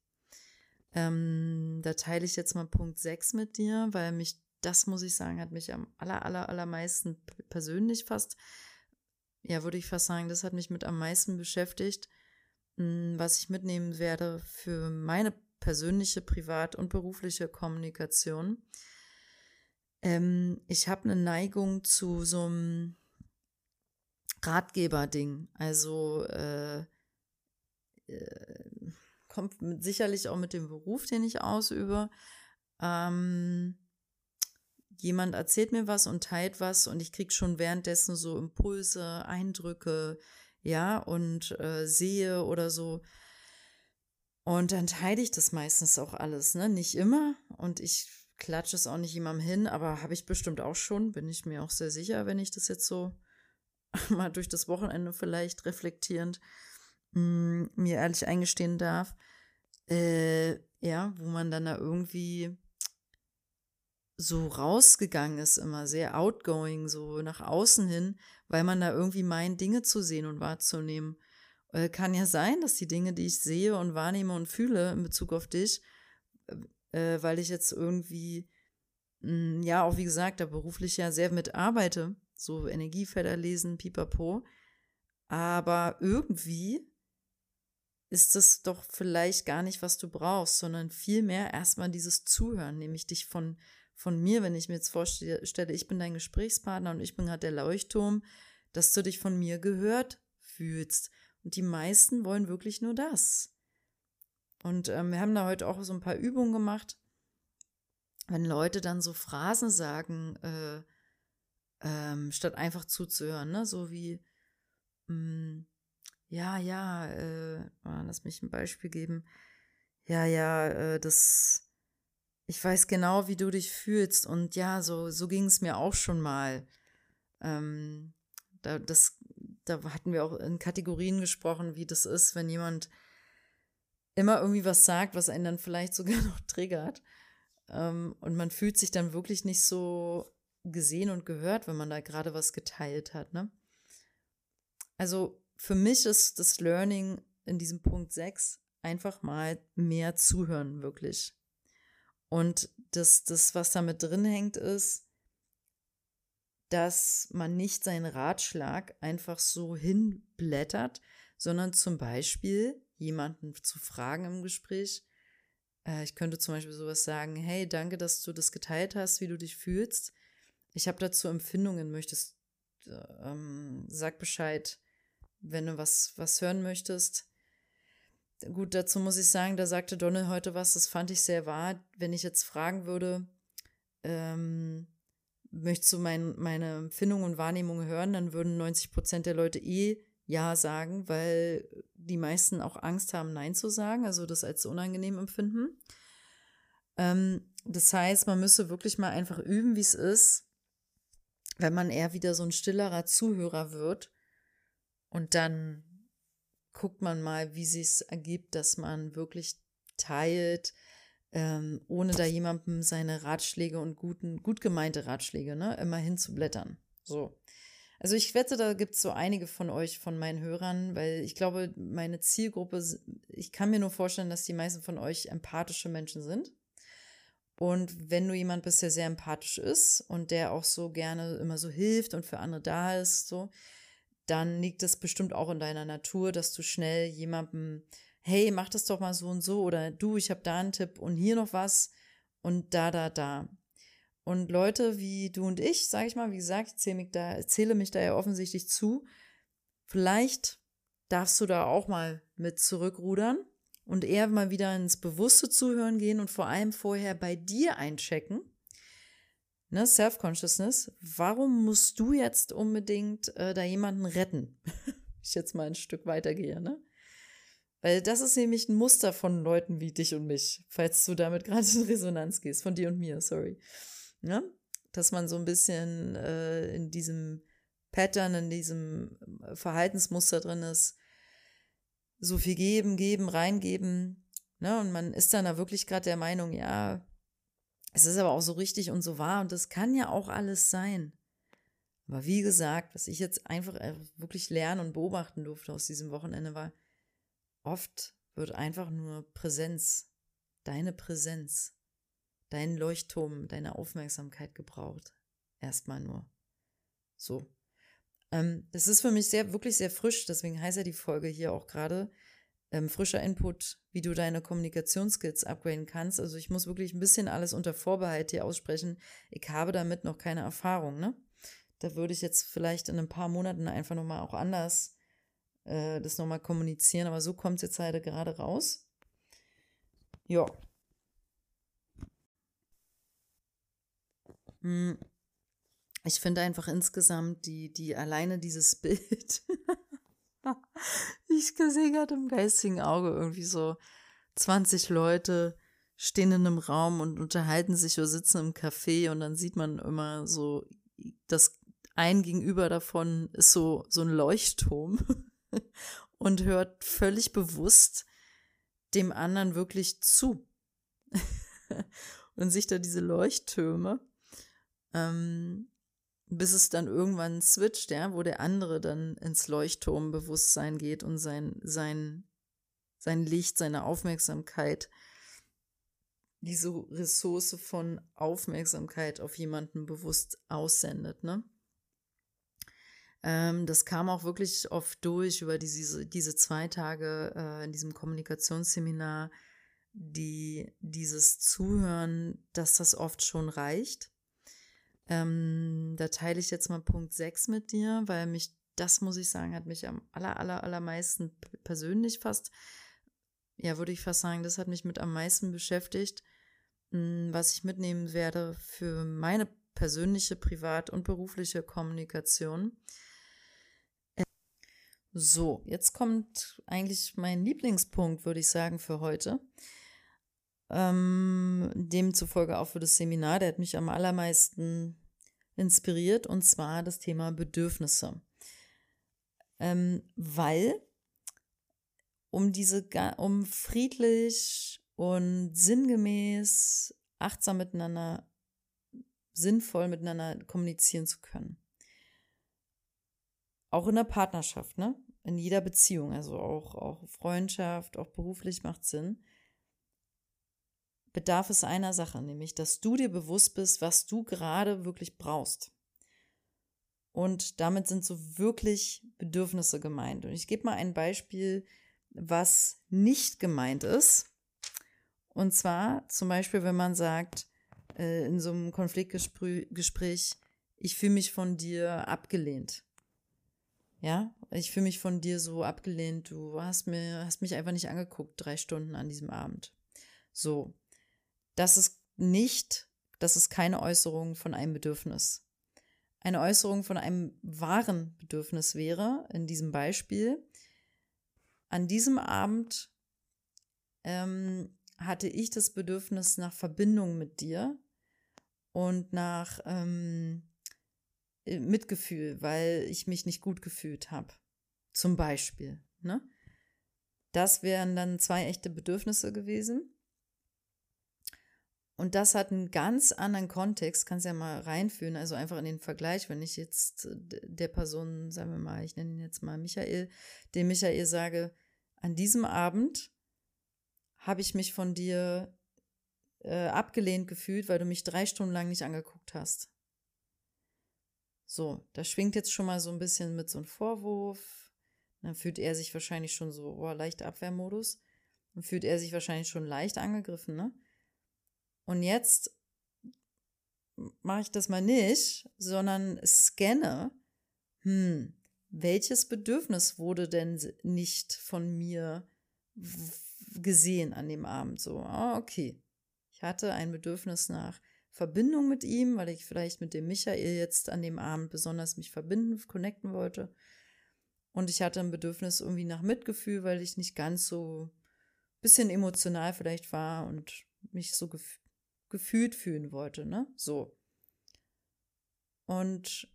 Ähm, da teile ich jetzt mal Punkt 6 mit dir, weil mich, das muss ich sagen, hat mich am aller, aller, allermeisten persönlich fast ja, würde ich fast sagen, das hat mich mit am meisten beschäftigt, hm, was ich mitnehmen werde für meine persönliche, privat und berufliche Kommunikation. Ähm, ich habe eine Neigung zu so einem Ratgeber-Ding. Also äh, äh, kommt mit, sicherlich auch mit dem Beruf, den ich ausübe. Ähm, jemand erzählt mir was und teilt was und ich kriege schon währenddessen so Impulse, Eindrücke, ja, und äh, sehe oder so. Und dann teile ich das meistens auch alles, ne? Nicht immer. Und ich klatsche es auch nicht jemandem hin, aber habe ich bestimmt auch schon, bin ich mir auch sehr sicher, wenn ich das jetzt so mal durch das Wochenende vielleicht reflektierend mh, mm, mir ehrlich eingestehen darf. Äh, ja, wo man dann da irgendwie so rausgegangen ist, immer sehr outgoing, so nach außen hin, weil man da irgendwie meint, Dinge zu sehen und wahrzunehmen. Äh, kann ja sein, dass die Dinge, die ich sehe und wahrnehme und fühle in Bezug auf dich, äh, weil ich jetzt irgendwie, mh, hm, ja, auch wie gesagt, da beruflich ja sehr mitarbeite, so Energiefelder lesen, pipapo. Aber irgendwie ist das doch vielleicht gar nicht, was du brauchst, sondern vielmehr erstmal dieses Zuhören, nämlich dich von, von mir, wenn ich mir jetzt vorstelle, ich bin dein Gesprächspartner und ich bin gerade der Leuchtturm, dass du dich von mir gehört fühlst. Und die meisten wollen wirklich nur das. Und ähm, wir haben da heute auch so ein paar Übungen gemacht. Wenn Leute dann so Phrasen sagen, äh, ähm, statt einfach zuzuhören, ne? so wie, mh, mm, ja, ja, äh, oh, lass mich ein Beispiel geben. Ja, ja, äh, das, ich weiß genau, wie du dich fühlst und ja, so, so ging es mir auch schon mal. Ähm, da, das, da hatten wir auch in Kategorien gesprochen, wie das ist, wenn jemand immer irgendwie was sagt, was einen dann vielleicht sogar noch triggert. Ähm, und man fühlt sich dann wirklich nicht so gesehen und gehört, wenn man da gerade was geteilt hat. Ne? Also für mich ist das Learning in diesem Punkt 6 einfach mal mehr zuhören, wirklich. Und das, das was damit drin hängt, ist, dass man nicht seinen Ratschlag einfach so hinblättert, sondern zum Beispiel jemanden zu fragen im Gespräch. Äh, ich könnte zum Beispiel sowas sagen, hey, danke, dass du das geteilt hast, wie du dich fühlst. Ich habe dazu Empfindungen, möchtest, ähm, sag Bescheid, wenn du was, was hören möchtest. Gut, dazu muss ich sagen, da sagte Donald heute was, das fand ich sehr wahr. Wenn ich jetzt fragen würde, ähm, möchtest du mein, meine Empfindungen und Wahrnehmungen hören, dann würden 90 Prozent der Leute eh Ja sagen, weil die meisten auch Angst haben, Nein zu sagen, also das als unangenehm empfinden. Ähm, das heißt, man müsste wirklich mal einfach üben, wie es ist, wenn man eher wieder so ein stillerer Zuhörer wird und dann guckt man mal, wie sich ergibt, dass man wirklich teilt, ähm, ohne da jemandem seine Ratschläge und guten, gut gemeinte Ratschläge, ne, immer hinzublättern. So. Also ich wette, da gibt es so einige von euch, von meinen Hörern, weil ich glaube, meine Zielgruppe, ich kann mir nur vorstellen, dass die meisten von euch empathische Menschen sind. Und wenn du jemand bist, der sehr empathisch ist und der auch so gerne immer so hilft und für andere da ist, so, dann liegt es bestimmt auch in deiner Natur, dass du schnell jemandem hey, mach das doch mal so und so oder du, ich habe da einen Tipp und hier noch was und da, da, da. Und Leute wie du und ich, sage ich mal, wie gesagt, ich zähle mich, da, zähle mich da ja offensichtlich zu, vielleicht darfst du da auch mal mit zurückrudern und eher mal wieder ins bewusste Zuhören gehen und vor allem vorher bei dir einchecken. Ne, Self-Consciousness, warum musst du jetzt unbedingt äh, da jemanden retten? ich jetzt mal ein Stück weitergehe, ne? Weil das ist nämlich ein Muster von Leuten wie dich und mich, falls du damit gerade in Resonanz gehst, von dir und mir, sorry. Ja? Dass man so ein bisschen äh, in diesem Pattern, in diesem äh, Verhaltensmuster drin ist, so viel geben, geben, reingeben. Ne? Und man ist dann da wirklich gerade der Meinung, ja, es ist aber auch so richtig und so wahr und das kann ja auch alles sein. Aber wie gesagt, was ich jetzt einfach äh, wirklich lernen und beobachten durfte aus diesem Wochenende war, Oft wird einfach nur Präsenz, deine Präsenz, dein Leuchtturm, deine Aufmerksamkeit gebraucht. Erstmal nur. So. Ähm, das ist für mich sehr, wirklich sehr frisch, deswegen heißt ja die Folge hier auch gerade. Ähm, frischer Input, wie du deine Kommunikationsskills upgraden kannst. Also ich muss wirklich ein bisschen alles unter Vorbehalt hier aussprechen. Ich habe damit noch keine Erfahrung, ne? Da würde ich jetzt vielleicht in ein paar Monaten einfach nochmal auch anders äh, das nochmal kommunizieren, aber so kommt es jetzt halt gerade raus. Ja. Ich finde einfach insgesamt die, die alleine dieses Bild. ich sehe gerade im geistigen Auge irgendwie so 20 Leute stehen in einem Raum und unterhalten sich oder sitzen im Café und dann sieht man immer so, das ein Gegenüber davon ist so, so ein Leuchtturm. und hört völlig bewusst dem anderen wirklich zu. und sich da diese Leuchttürme, ähm, bis es dann irgendwann switcht, ja, wo der andere dann ins Leuchtturmbewusstsein geht und sein, sein, sein Licht, seine Aufmerksamkeit diese Ressource von Aufmerksamkeit auf jemanden bewusst aussendet, ne? Ähm, das kam auch wirklich oft durch über diese, diese zwei Tage äh, in diesem Kommunikationsseminar, die dieses Zuhören, dass das oft schon reicht. Ähm, da teile ich jetzt mal Punkt 6 mit dir, weil mich, das muss ich sagen, hat mich am aller, aller, allermeisten persönlich fast, ja, würde ich fast sagen, das hat mich mit am meisten beschäftigt, hm, was ich mitnehmen werde für meine persönliche, privat und berufliche Kommunikation. So, jetzt kommt eigentlich mein Lieblingspunkt, würde ich sagen, für heute. Ähm, demzufolge auch für das Seminar, der hat mich am allermeisten inspiriert, und zwar das Thema Bedürfnisse. Ähm, weil um diese, um friedlich und sinngemäß, achtsam miteinander, sinnvoll miteinander kommunizieren zu können. Auch in der Partnerschaft, ne? In jeder Beziehung, also auch, auch Freundschaft, auch beruflich macht Sinn bedarf es einer Sache, nämlich, dass du dir bewusst bist, was du gerade wirklich brauchst. Und damit sind so wirklich Bedürfnisse gemeint. Und ich gebe mal ein Beispiel, was nicht gemeint ist. Und zwar zum Beispiel, wenn man sagt, äh, in so einem Konfliktgespräch, ich fühle mich von dir abgelehnt. Ja, ich fühle mich von dir so abgelehnt. Du hast mir, hast mich einfach nicht angeguckt, drei Stunden an diesem Abend. So, das ist nicht, das ist keine Äußerung von einem Bedürfnis. Eine Äußerung von einem wahren Bedürfnis wäre, in diesem Beispiel, an diesem Abend ähm, hatte ich das Bedürfnis nach Verbindung mit dir und nach ähm, äh, Mitgefühl, weil ich mich nicht gut gefühlt habe. Zum Beispiel. Ne? Das wären dann zwei echte Bedürfnisse gewesen. Und das hat einen ganz anderen Kontext, kannst ja mal reinführen, also einfach in den Vergleich, wenn ich jetzt der Person, sagen wir mal, ich nenne ihn jetzt mal Michael, dem Michael sage, an diesem Abend habe ich mich von dir äh, abgelehnt gefühlt, weil du mich drei Stunden lang nicht angeguckt hast. So, da schwingt jetzt schon mal so ein bisschen mit so einem Vorwurf. Dann fühlt er sich wahrscheinlich schon so, oh, leichter Abwehrmodus. Dann fühlt er sich wahrscheinlich schon leicht angegriffen, ne? Und jetzt mache ich das mal nicht, sondern scanne, hm, welches Bedürfnis wurde denn nicht von mir gesehen an dem Abend? So, ah, okay. Ich hatte ein Bedürfnis nach Verbindung mit ihm, weil ich vielleicht mit dem Michael jetzt an dem Abend besonders mich verbinden, connecten wollte. Und ich hatte ein Bedürfnis irgendwie nach Mitgefühl, weil ich nicht ganz so bisschen emotional vielleicht war und mich so gefühlt fühlen wollte, ne? So. Und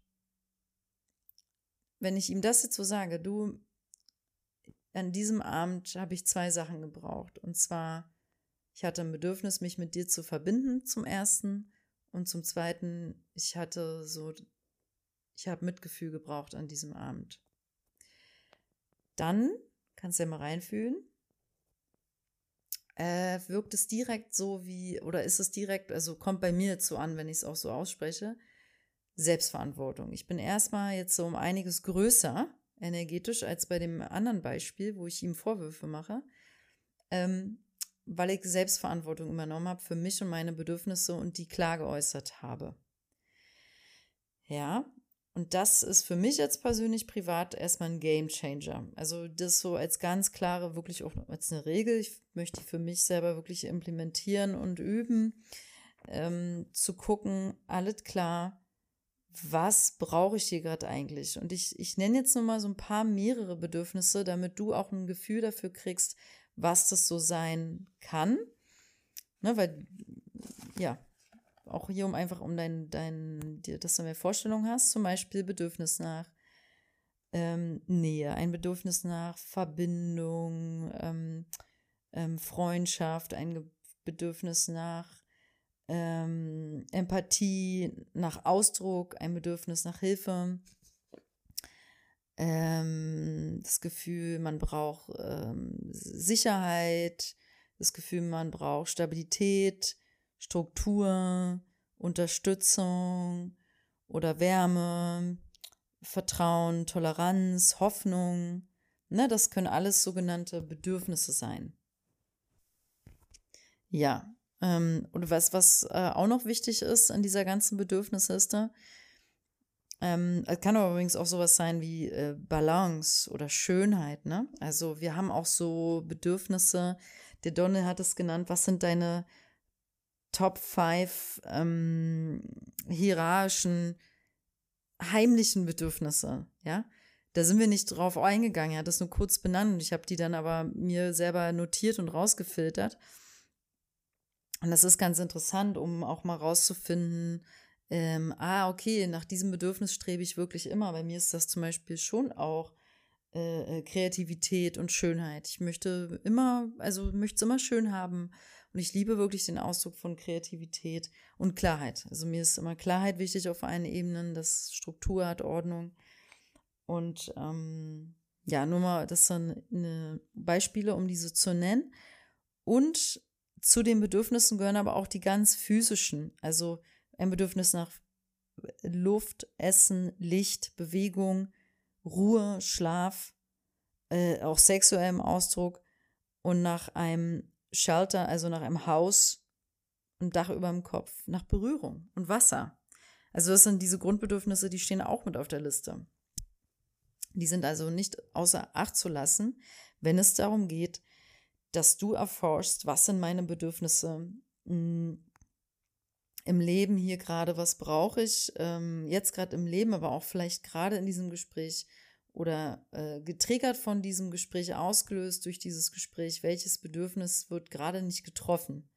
wenn ich ihm das jetzt so sage, du, an diesem Abend habe ich zwei Sachen gebraucht. Und zwar, ich hatte ein Bedürfnis, mich mit dir zu verbinden, zum ersten. Und zum zweiten, ich hatte so, ich habe Mitgefühl gebraucht an diesem Abend. Dann kannst du ja mal reinfühlen äh, wirkt es direkt so wie, oder ist es direkt, also kommt bei mir jetzt so an, wenn ich es auch so ausspreche, Selbstverantwortung. Ich bin erstmal jetzt so um einiges größer energetisch als bei dem anderen Beispiel, wo ich ihm Vorwürfe mache, ähm, weil ich Selbstverantwortung übernommen habe für mich und meine Bedürfnisse und die klar geäußert habe. Ja, und das ist für mich jetzt persönlich privat erstmal ein Game Changer. Also das so als ganz klare, wirklich auch als eine Regel. Ich möchte für mich selber wirklich implementieren und üben, ähm, zu gucken, alles klar, was brauche ich hier gerade eigentlich? Und ich, ich nenne jetzt nur mal so ein paar mehrere Bedürfnisse, damit du auch ein Gefühl dafür kriegst, was das so sein kann. Ne, weil, ja, auch hier um einfach um dein, dein, dir, dass du mehr Vorstellung hast, zum Beispiel Bedürfnis nach ähm, Nähe, ein Bedürfnis nach Verbindung, ähm, ähm, Freundschaft, ein Bedürfnis nach ähm, Empathie, nach Ausdruck, ein Bedürfnis nach Hilfe, ähm, das Gefühl, man braucht ähm, Sicherheit, das Gefühl, man braucht Stabilität, Struktur, Unterstützung oder Wärme, Vertrauen, Toleranz, Hoffnung. Ne, das können alles sogenannte Bedürfnisse sein. Ja, ähm, und was, was äh, auch noch wichtig ist an dieser ganzen Bedürfnisliste, ähm, es kann aber übrigens auch sowas sein wie äh, Balance oder Schönheit, ne? Also wir haben auch so Bedürfnisse, der Donald hat es genannt, was sind deine Top 5 ähm, hierarchischen, heimlichen Bedürfnisse, ja? Da sind wir nicht drauf eingegangen, er hat das nur kurz benannt ich habe die dann aber mir selber notiert und rausgefiltert. Und das ist ganz interessant, um auch mal rauszufinden, ähm, ah, okay, nach diesem Bedürfnis strebe ich wirklich immer. Bei mir ist das zum Beispiel schon auch äh, äh Kreativität und Schönheit. Ich möchte immer, also möchte es immer schön haben. Und ich liebe wirklich den Ausdruck von Kreativität und Klarheit. Also mir ist immer Klarheit wichtig auf allen Ebenen, dass Struktur hat, Ordnung. Und ähm, ja, nur mal, das sind eine Beispiele, um diese zu nennen. Und zu den Bedürfnissen gehören aber auch die ganz physischen. Also ein Bedürfnis nach Luft, Essen, Licht, Bewegung, Ruhe, Schlaf, äh, auch sexuellem Ausdruck und nach einem Shelter, also nach einem Haus, ein Dach über dem Kopf, nach Berührung und Wasser. Also das sind diese Grundbedürfnisse, die stehen auch mit auf der Liste. Die sind also nicht außer Acht zu lassen, wenn es darum geht, dass du erforschst, was sind meine Bedürfnisse, hm, im Leben hier gerade, was brauche ich, ähm, jetzt gerade im Leben, aber auch vielleicht gerade in diesem Gespräch oder äh, getriggert von diesem Gespräch, ausgelöst durch dieses Gespräch, welches Bedürfnis wird gerade nicht getroffen?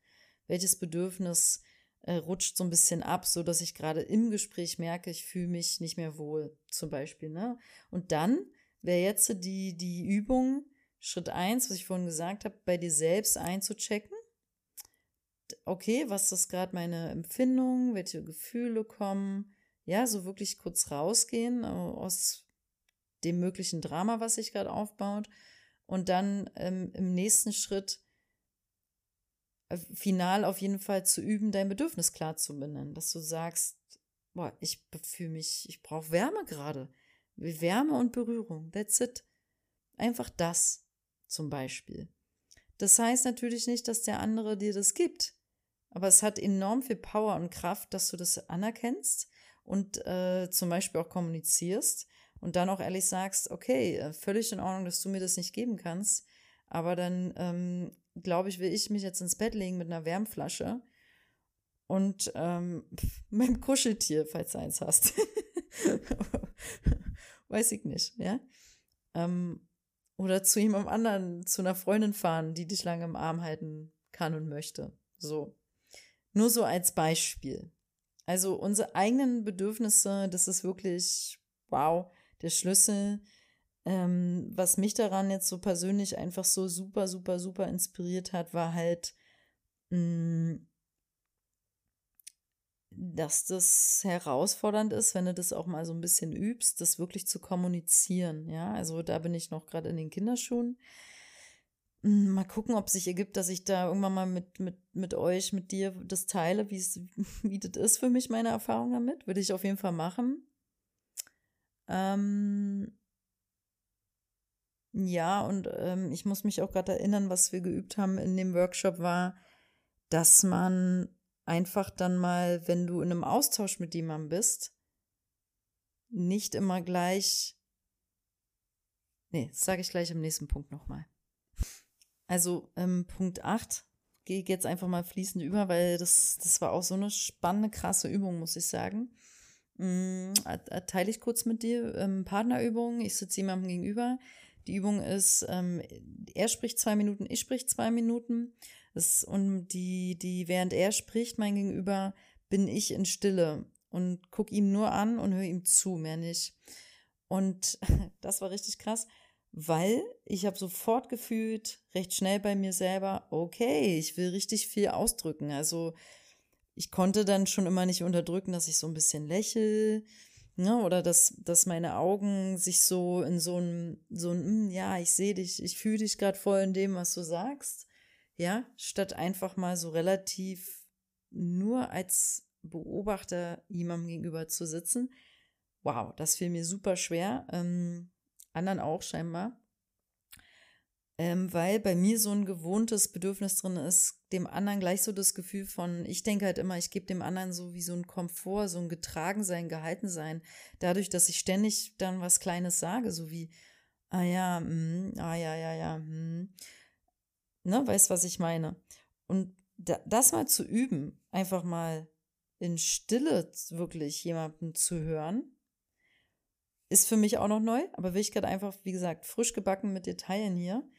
Welches Bedürfnis äh, rutscht so ein bisschen ab, so dass ich gerade im Gespräch merke, ich fühle mich nicht mehr wohl, zum Beispiel. Ne? Und dann wäre jetzt die, die Übung, Schritt eins, was ich vorhin gesagt habe, bei dir selbst einzuchecken okay, was ist gerade meine Empfindung, welche Gefühle kommen, ja, so wirklich kurz rausgehen äh, aus dem möglichen Drama, was sich gerade aufbaut und dann ähm, im nächsten Schritt äh, final auf jeden Fall zu üben, dein Bedürfnis klar zu benennen, dass du sagst, boah, ich fühle mich, ich brauche Wärme gerade, Wärme und Berührung, that's it. Einfach das zum Beispiel. Das heißt natürlich nicht, dass der andere dir das gibt. Aber es hat enorm viel Power und Kraft, dass du das anerkennst und äh, zum Beispiel auch kommunizierst und dann auch ehrlich sagst, okay, äh, völlig in Ordnung, dass du mir das nicht geben kannst. Aber dann, ähm, glaube ich, will ich mich jetzt ins Bett legen mit einer Wärmflasche und ähm, mein Kuscheltier, falls du eins hast. Weiß ich nicht, ja. Ähm, oder zu jemandem anderen, zu einer Freundin fahren, die dich lange im Arm halten kann und möchte. So. Nur so als Beispiel. Also unsere eigenen Bedürfnisse, das ist wirklich, wow, der Schlüssel. Ähm, was mich daran jetzt so persönlich einfach so super, super, super inspiriert hat, war halt, mh, mm, dass das herausfordernd ist, wenn du das auch mal so ein bisschen übst, das wirklich zu kommunizieren. Ja, also da bin ich noch gerade in den Kinderschuhen. Hm, mal gucken, ob es sich ergibt, dass ich da irgendwann mal mit, mit, mit euch, mit dir das teile, wie es, wie das ist für mich, meine Erfahrung damit. Würde ich auf jeden Fall machen. Ähm, ja, und ähm, ich muss mich auch gerade erinnern, was wir geübt haben in dem Workshop war, dass man einfach dann mal, wenn du in einem Austausch mit jemandem bist, nicht immer gleich. Nee, das sage ich gleich im nächsten Punkt nochmal. Also ähm, Punkt 8 gehe ich jetzt einfach mal fließend über, weil das, das war auch so eine spannende, krasse Übung, muss ich sagen. Ähm, teile ich kurz mit dir. Ähm, Partnerübung, ich sitze jemandem gegenüber. Die Übung ist, ähm, er spricht zwei Minuten, ich sprich zwei Minuten. Das, und die, die, während er spricht, mein Gegenüber, bin ich in Stille und gucke ihm nur an und höre ihm zu, mehr nicht. Und das war richtig krass weil ich habe sofort gefühlt, recht schnell bei mir selber, okay, ich will richtig viel ausdrücken. Also ich konnte dann schon immer nicht unterdrücken, dass ich so ein bisschen lächel, ne, oder dass, dass meine Augen sich so in so ein, so ein, hm, ja, ich sehe dich, ich fühle dich gerade voll in dem, was du sagst, Ja, statt einfach mal so relativ nur als Beobachter jemandem gegenüber zu sitzen. Wow, das fiel mir super schwer. Ähm, anderen auch scheinbar. Ähm, weil bei mir so ein gewohntes Bedürfnis drin ist, dem anderen gleich so das Gefühl von, ich denke halt immer, ich gebe dem anderen so wie so ein Komfort, so ein Getragensein, Gehaltensein, dadurch, dass ich ständig dann was Kleines sage, so wie, ah ja, mh, ah ja, ja, ja, mh. ne, weißt, was ich meine. Und da, das mal zu üben, einfach mal in Stille wirklich jemanden zu hören, ist für mich auch noch neu, aber will ich gerade einfach, wie gesagt, frisch gebacken mit dir teilen hier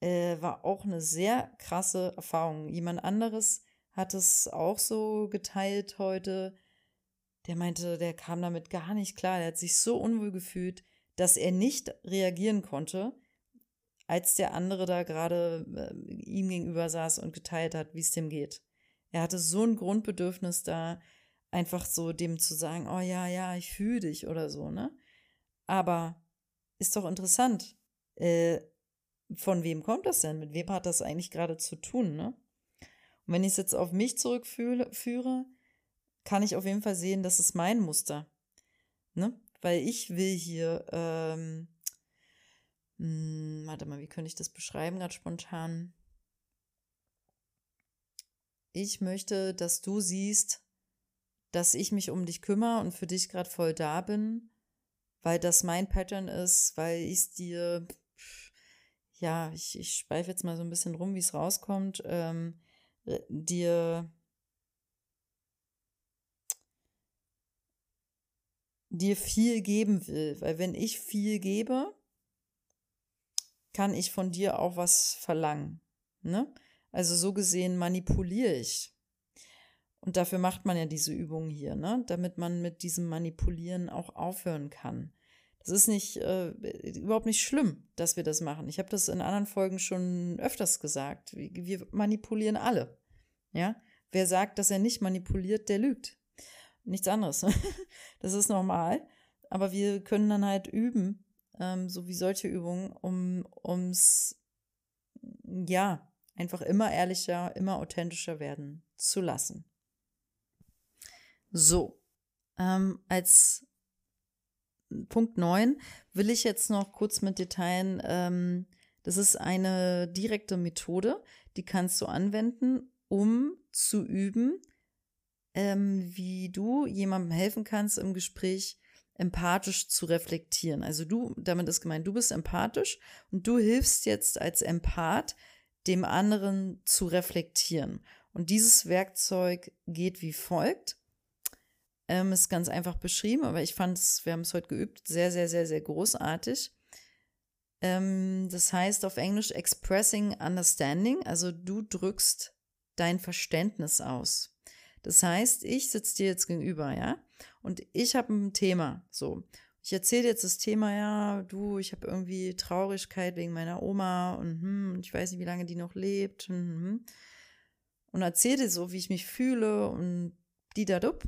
äh, war auch eine sehr krasse Erfahrung. Jemand anderes hat es auch so geteilt heute. Der meinte, der kam damit gar nicht klar. Der hat sich so unwohl gefühlt, dass er nicht reagieren konnte, als der andere da gerade äh, ihm gegenüber saß und geteilt hat, wie es dem geht. Er hatte so ein Grundbedürfnis da, einfach so dem zu sagen, oh ja, ja, ich fühle dich oder so, ne? Aber ist doch interessant. Äh, von wem kommt das denn? Mit wem hat das eigentlich gerade zu tun, ne? Und wenn ich es jetzt auf mich zurückführe, kann ich auf jeden Fall sehen, das ist mein Muster. Ne? Weil ich will hier, ähm, hm, warte mal, wie könnte ich das beschreiben, gerade spontan? Ich möchte, dass du siehst, dass ich mich um dich kümmere und für dich gerade voll da bin, weil das mein Pattern ist, weil ich es dir ja, ich, ich schweife jetzt mal so ein bisschen rum, wie es rauskommt, ähm, äh, dir, dir viel geben will. Weil wenn ich viel gebe, kann ich von dir auch was verlangen. Ne? Also so gesehen manipuliere ich. Und dafür macht man ja diese Übungen hier, ne? damit man mit diesem Manipulieren auch aufhören kann. Das ist nicht äh, überhaupt nicht schlimm, dass wir das machen. Ich habe das in anderen Folgen schon öfters gesagt. Wir, manipulieren alle. Ja, wer sagt, dass er nicht manipuliert, der lügt. Nichts anderes. das ist normal. Aber wir können dann halt üben, ähm, so wie solche Übungen, um ums ja einfach immer ehrlicher, immer authentischer werden zu lassen. So, ähm, als Punkt 9 will ich jetzt noch kurz mit teilen. Ähm, das ist eine direkte Methode, die kannst du anwenden, um zu üben, ähm, wie du jemandem helfen kannst im Gespräch empathisch zu reflektieren. Also du, damit ist gemeint, du bist empathisch und du hilfst jetzt als Empath dem anderen zu reflektieren. Und dieses Werkzeug geht wie folgt. Ähm, ist ganz einfach beschrieben, aber ich fand es, wir haben es heute geübt, sehr, sehr, sehr, sehr großartig. Ähm, das heißt auf Englisch Expressing Understanding, also du drückst dein Verständnis aus. Das heißt, ich sitze dir jetzt gegenüber, ja, und ich habe ein Thema, so. Ich erzähle jetzt das Thema, ja, du, ich habe irgendwie Traurigkeit wegen meiner Oma und hm, ich weiß nicht, wie lange die noch lebt. Hm, hm. Und erzähle so, wie ich mich fühle und die da dupp.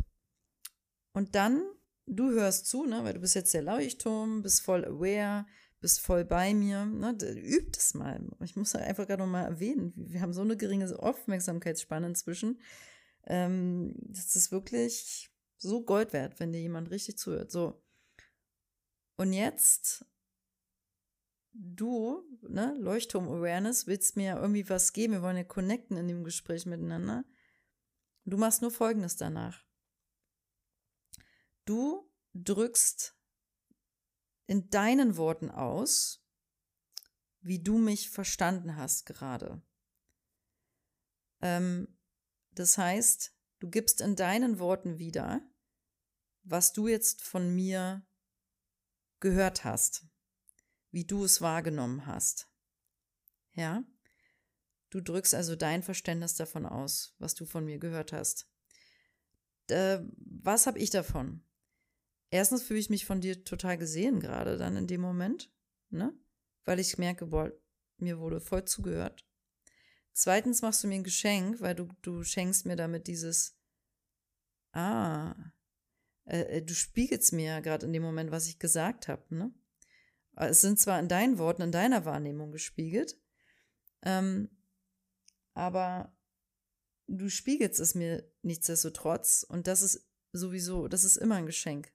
Und dann, du hörst zu, ne, weil du bist jetzt der Leuchtturm, bist voll aware, bist voll bei mir. Ne, übt es mal. Ich muss halt einfach gerade noch mal erwähnen, wir haben so eine geringe Aufmerksamkeitsspanne inzwischen. Ähm, das ist wirklich so Gold wert, wenn dir jemand richtig zuhört. So. Und jetzt, du, ne, Leuchtturm-Awareness, willst mir irgendwie was geben. Wir wollen ja connecten in dem Gespräch miteinander. Du machst nur Folgendes danach. Du drückst in deinen Worten aus, wie du mich verstanden hast gerade. Ähm, das heißt, du gibst in deinen Worten wieder, was du jetzt von mir gehört hast, wie du es wahrgenommen hast. Ja? Du drückst also dein Verständnis davon aus, was du von mir gehört hast. Äh, was habe ich davon? Erstens fühle ich mich von dir total gesehen gerade dann in dem Moment, ne? Weil ich merke, boah, mir wurde voll zugehört. Zweitens machst du mir ein Geschenk, weil du, du schenkst mir damit dieses, ah, äh, äh du spiegelst mir ja gerade in dem Moment, was ich gesagt habe, ne? Es sind zwar in deinen Worten, in deiner Wahrnehmung gespiegelt, ähm, aber du spiegelst es mir nichtsdestotrotz und das ist sowieso, das ist immer ein Geschenk.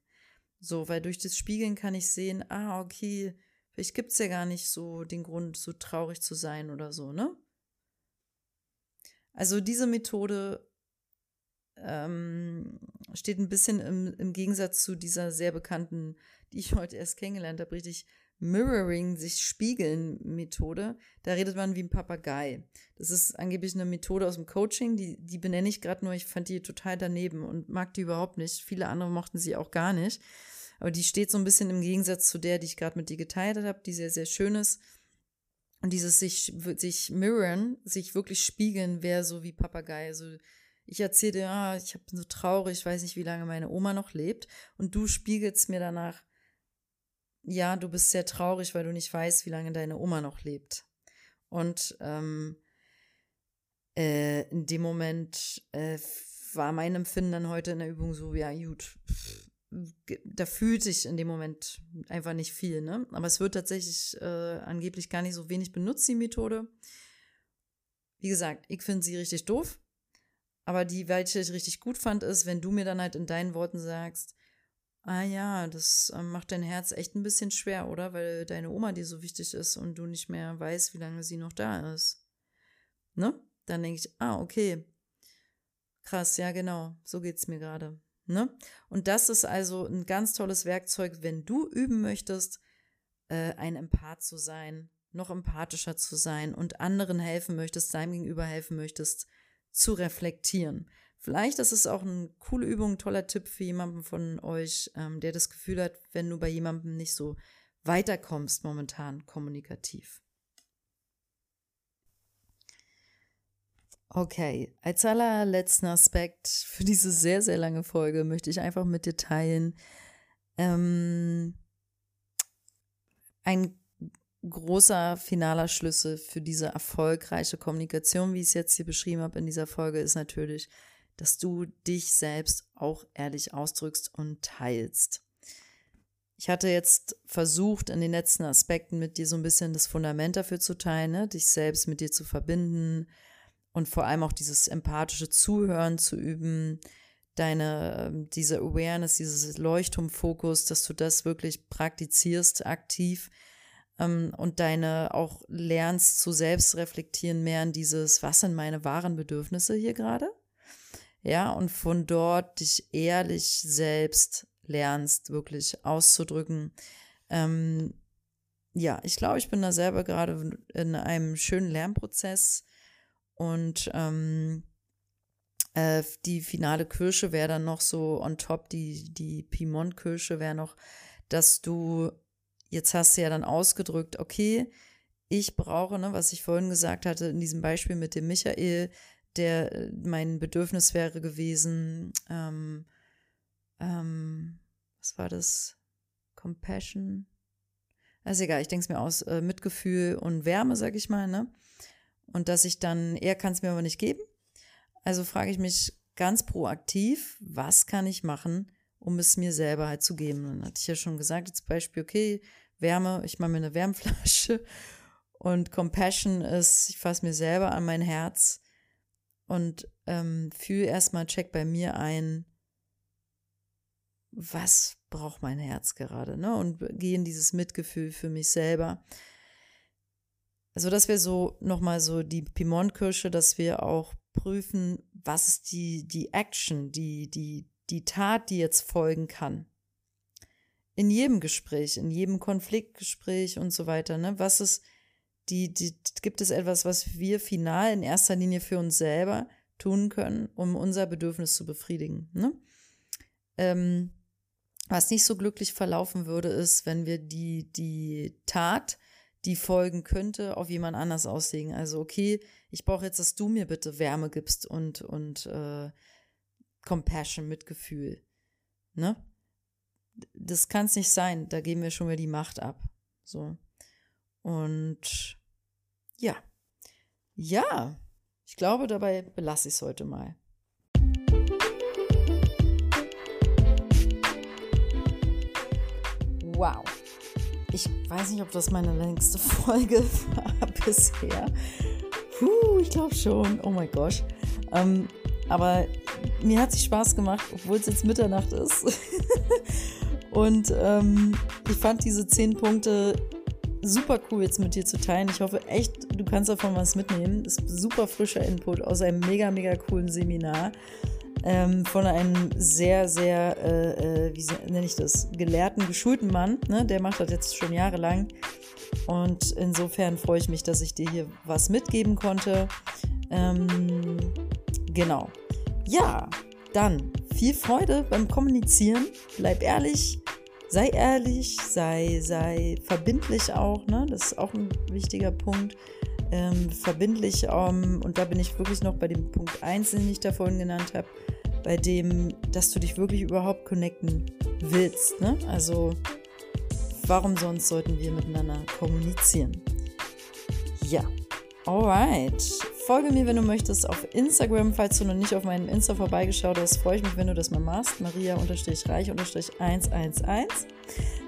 So, weil durch das Spiegeln kann ich sehen, ah, okay, vielleicht gibt es ja gar nicht so den Grund, so traurig zu sein oder so, ne? Also diese Methode ähm, steht ein bisschen im, im Gegensatz zu dieser sehr bekannten, die ich heute erst kennengelernt habe, richtig Mirroring, sich spiegeln Methode. Da redet man wie ein Papagei. Das ist angeblich eine Methode aus dem Coaching, die, die benenne ich gerade nur. Ich fand die total daneben und mag die überhaupt nicht. Viele andere mochten sie auch gar nicht. Aber die steht so ein bisschen im Gegensatz zu der, die ich gerade mit dir geteilt habe, die sehr, sehr schön ist. Und dieses sich, sich mirrorn, sich wirklich spiegeln, wäre so wie Papagei. Also ich erzähle dir, ah, ich bin so traurig, ich weiß nicht, wie lange meine Oma noch lebt. Und du spiegelst mir danach, ja, du bist sehr traurig, weil du nicht weißt, wie lange deine Oma noch lebt. Und ähm, äh, in dem Moment äh, war mein Empfinden dann heute in der Übung so, ja, gut, da fühlt sich in dem Moment einfach nicht viel, ne? Aber es wird tatsächlich äh, angeblich gar nicht so wenig benutzt, die Methode. Wie gesagt, ich finde sie richtig doof. Aber die, welche ich richtig gut fand, ist, wenn du mir dann halt in deinen Worten sagst, ah ja, das äh, macht dein Herz echt ein bisschen schwer, oder? Weil deine Oma dir so wichtig ist und du nicht mehr weißt, wie lange sie noch da ist. Ne? Dann denke ich, ah, okay. Krass, ja, genau. So geht's mir gerade. Ne? Und das ist also ein ganz tolles Werkzeug, wenn du üben möchtest, äh, ein Empath zu sein, noch empathischer zu sein und anderen helfen möchtest, deinem Gegenüber helfen möchtest, zu reflektieren. Vielleicht ist es auch eine coole Übung, ein toller Tipp für jemanden von euch, ähm, der das Gefühl hat, wenn du bei jemandem nicht so weiterkommst momentan kommunikativ. Okay, als allerletzten Aspekt für diese sehr, sehr lange Folge möchte ich einfach mit dir teilen. Ähm, ein großer finaler Schlüssel für diese erfolgreiche Kommunikation, wie ich es jetzt hier beschrieben habe in dieser Folge, ist natürlich, dass du dich selbst auch ehrlich ausdrückst und teilst. Ich hatte jetzt versucht, in den letzten Aspekten mit dir so ein bisschen das Fundament dafür zu teilen, ne? dich selbst mit dir zu verbinden, und vor allem auch dieses empathische Zuhören zu üben, deine, ähm, diese Awareness, dieses Leuchtturmfokus, dass du das wirklich praktizierst aktiv ähm, und deine auch lernst zu selbst reflektieren mehr in dieses, was sind meine wahren Bedürfnisse hier gerade? Ja, und von dort dich ehrlich selbst lernst, wirklich auszudrücken. Ähm, ja, ich glaube, ich bin da selber gerade in einem schönen Lernprozess und ähm, äh, die finale Kirsche wäre dann noch so on top, die, die Piemont-Kirsche wäre noch, dass du, jetzt hast du ja dann ausgedrückt, okay, ich brauche, ne, was ich vorhin gesagt hatte, in diesem Beispiel mit dem Michael, der äh, mein Bedürfnis wäre gewesen, ähm, ähm, was war das? Compassion? Also egal, ich denke es mir aus, äh, Mitgefühl und Wärme, sag ich mal, ne? und dass ich dann, er kann es mir aber nicht geben. Also frage ich mich ganz proaktiv, was kann ich machen, um es mir selber halt zu geben. Dann hatte ich ja schon gesagt, als Beispiel, okay, Wärme, ich mache mir eine Wärmflasche und Compassion ist, ich fasse mir selber an mein Herz und ähm, fühle erstmal, check bei mir ein, was braucht mein Herz gerade, ne? Und gehe in dieses Mitgefühl für mich selber. Also das wäre so nochmal so die Piemont-Kirsche, dass wir auch prüfen, was ist die, die Action, die, die, die Tat, die jetzt folgen kann. In jedem Gespräch, in jedem Konfliktgespräch und so weiter, ne? Was ist die, die, gibt es etwas, was wir final in erster Linie für uns selber tun können, um unser Bedürfnis zu befriedigen, ne? Ähm, was nicht so glücklich verlaufen würde, ist, wenn wir die, die Tat die folgen könnte, auf jemand anders auslegen. Also, okay, ich brauche jetzt, dass du mir bitte Wärme gibst und, und äh, Compassion, Mitgefühl. Ne? Das kann es nicht sein. Da geben wir schon mal die Macht ab. So. Und ja. Ja. Ich glaube, dabei belasse ich es heute mal. Wow. Ich weiß nicht, ob das meine längste Folge war bisher Puh, ich glaube schon. Oh mein Gott. Ähm, aber mir hat es Spaß gemacht, obwohl es jetzt Mitternacht ist. Und ähm, ich fand diese zehn Punkte super cool jetzt mit dir zu teilen. Ich hoffe echt, du kannst davon was mitnehmen. Das ist super frischer Input aus einem mega, mega coolen Seminar. Ähm, von einem sehr, sehr, äh, äh, wie nenne ich das, gelehrten, geschulten Mann. Ne? Der macht das jetzt schon jahrelang. Und insofern freue ich mich, dass ich dir hier was mitgeben konnte. Ähm, genau. Ja, dann viel Freude beim Kommunizieren. Bleib ehrlich, sei ehrlich, sei, sei verbindlich auch. Ne? Das ist auch ein wichtiger Punkt. Ähm, verbindlich, ähm, und da bin ich wirklich noch bei dem Punkt 1, den ich da vorhin genannt habe, bei dem, dass du dich wirklich überhaupt connecten willst. Ne? Also, warum sonst sollten wir miteinander kommunizieren? Ja, alright. Folge mir, wenn du möchtest, auf Instagram. Falls du noch nicht auf meinem Insta vorbeigeschaut hast, freue ich mich, wenn du das mal machst. Maria-reich-111.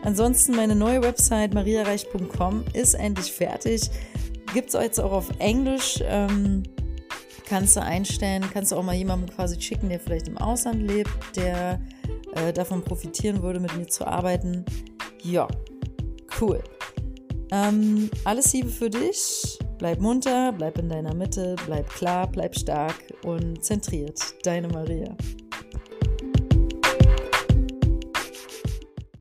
Ansonsten meine neue Website mariareich.com ist endlich fertig. Gibt es jetzt auch auf Englisch. Ähm, kannst du einstellen, kannst du auch mal jemandem quasi schicken, der vielleicht im Ausland lebt, der äh, davon profitieren würde, mit mir zu arbeiten. Ja, cool. Ähm, alles Liebe für dich. Bleib munter, bleib in deiner Mitte, bleib klar, bleib stark und zentriert. Deine Maria.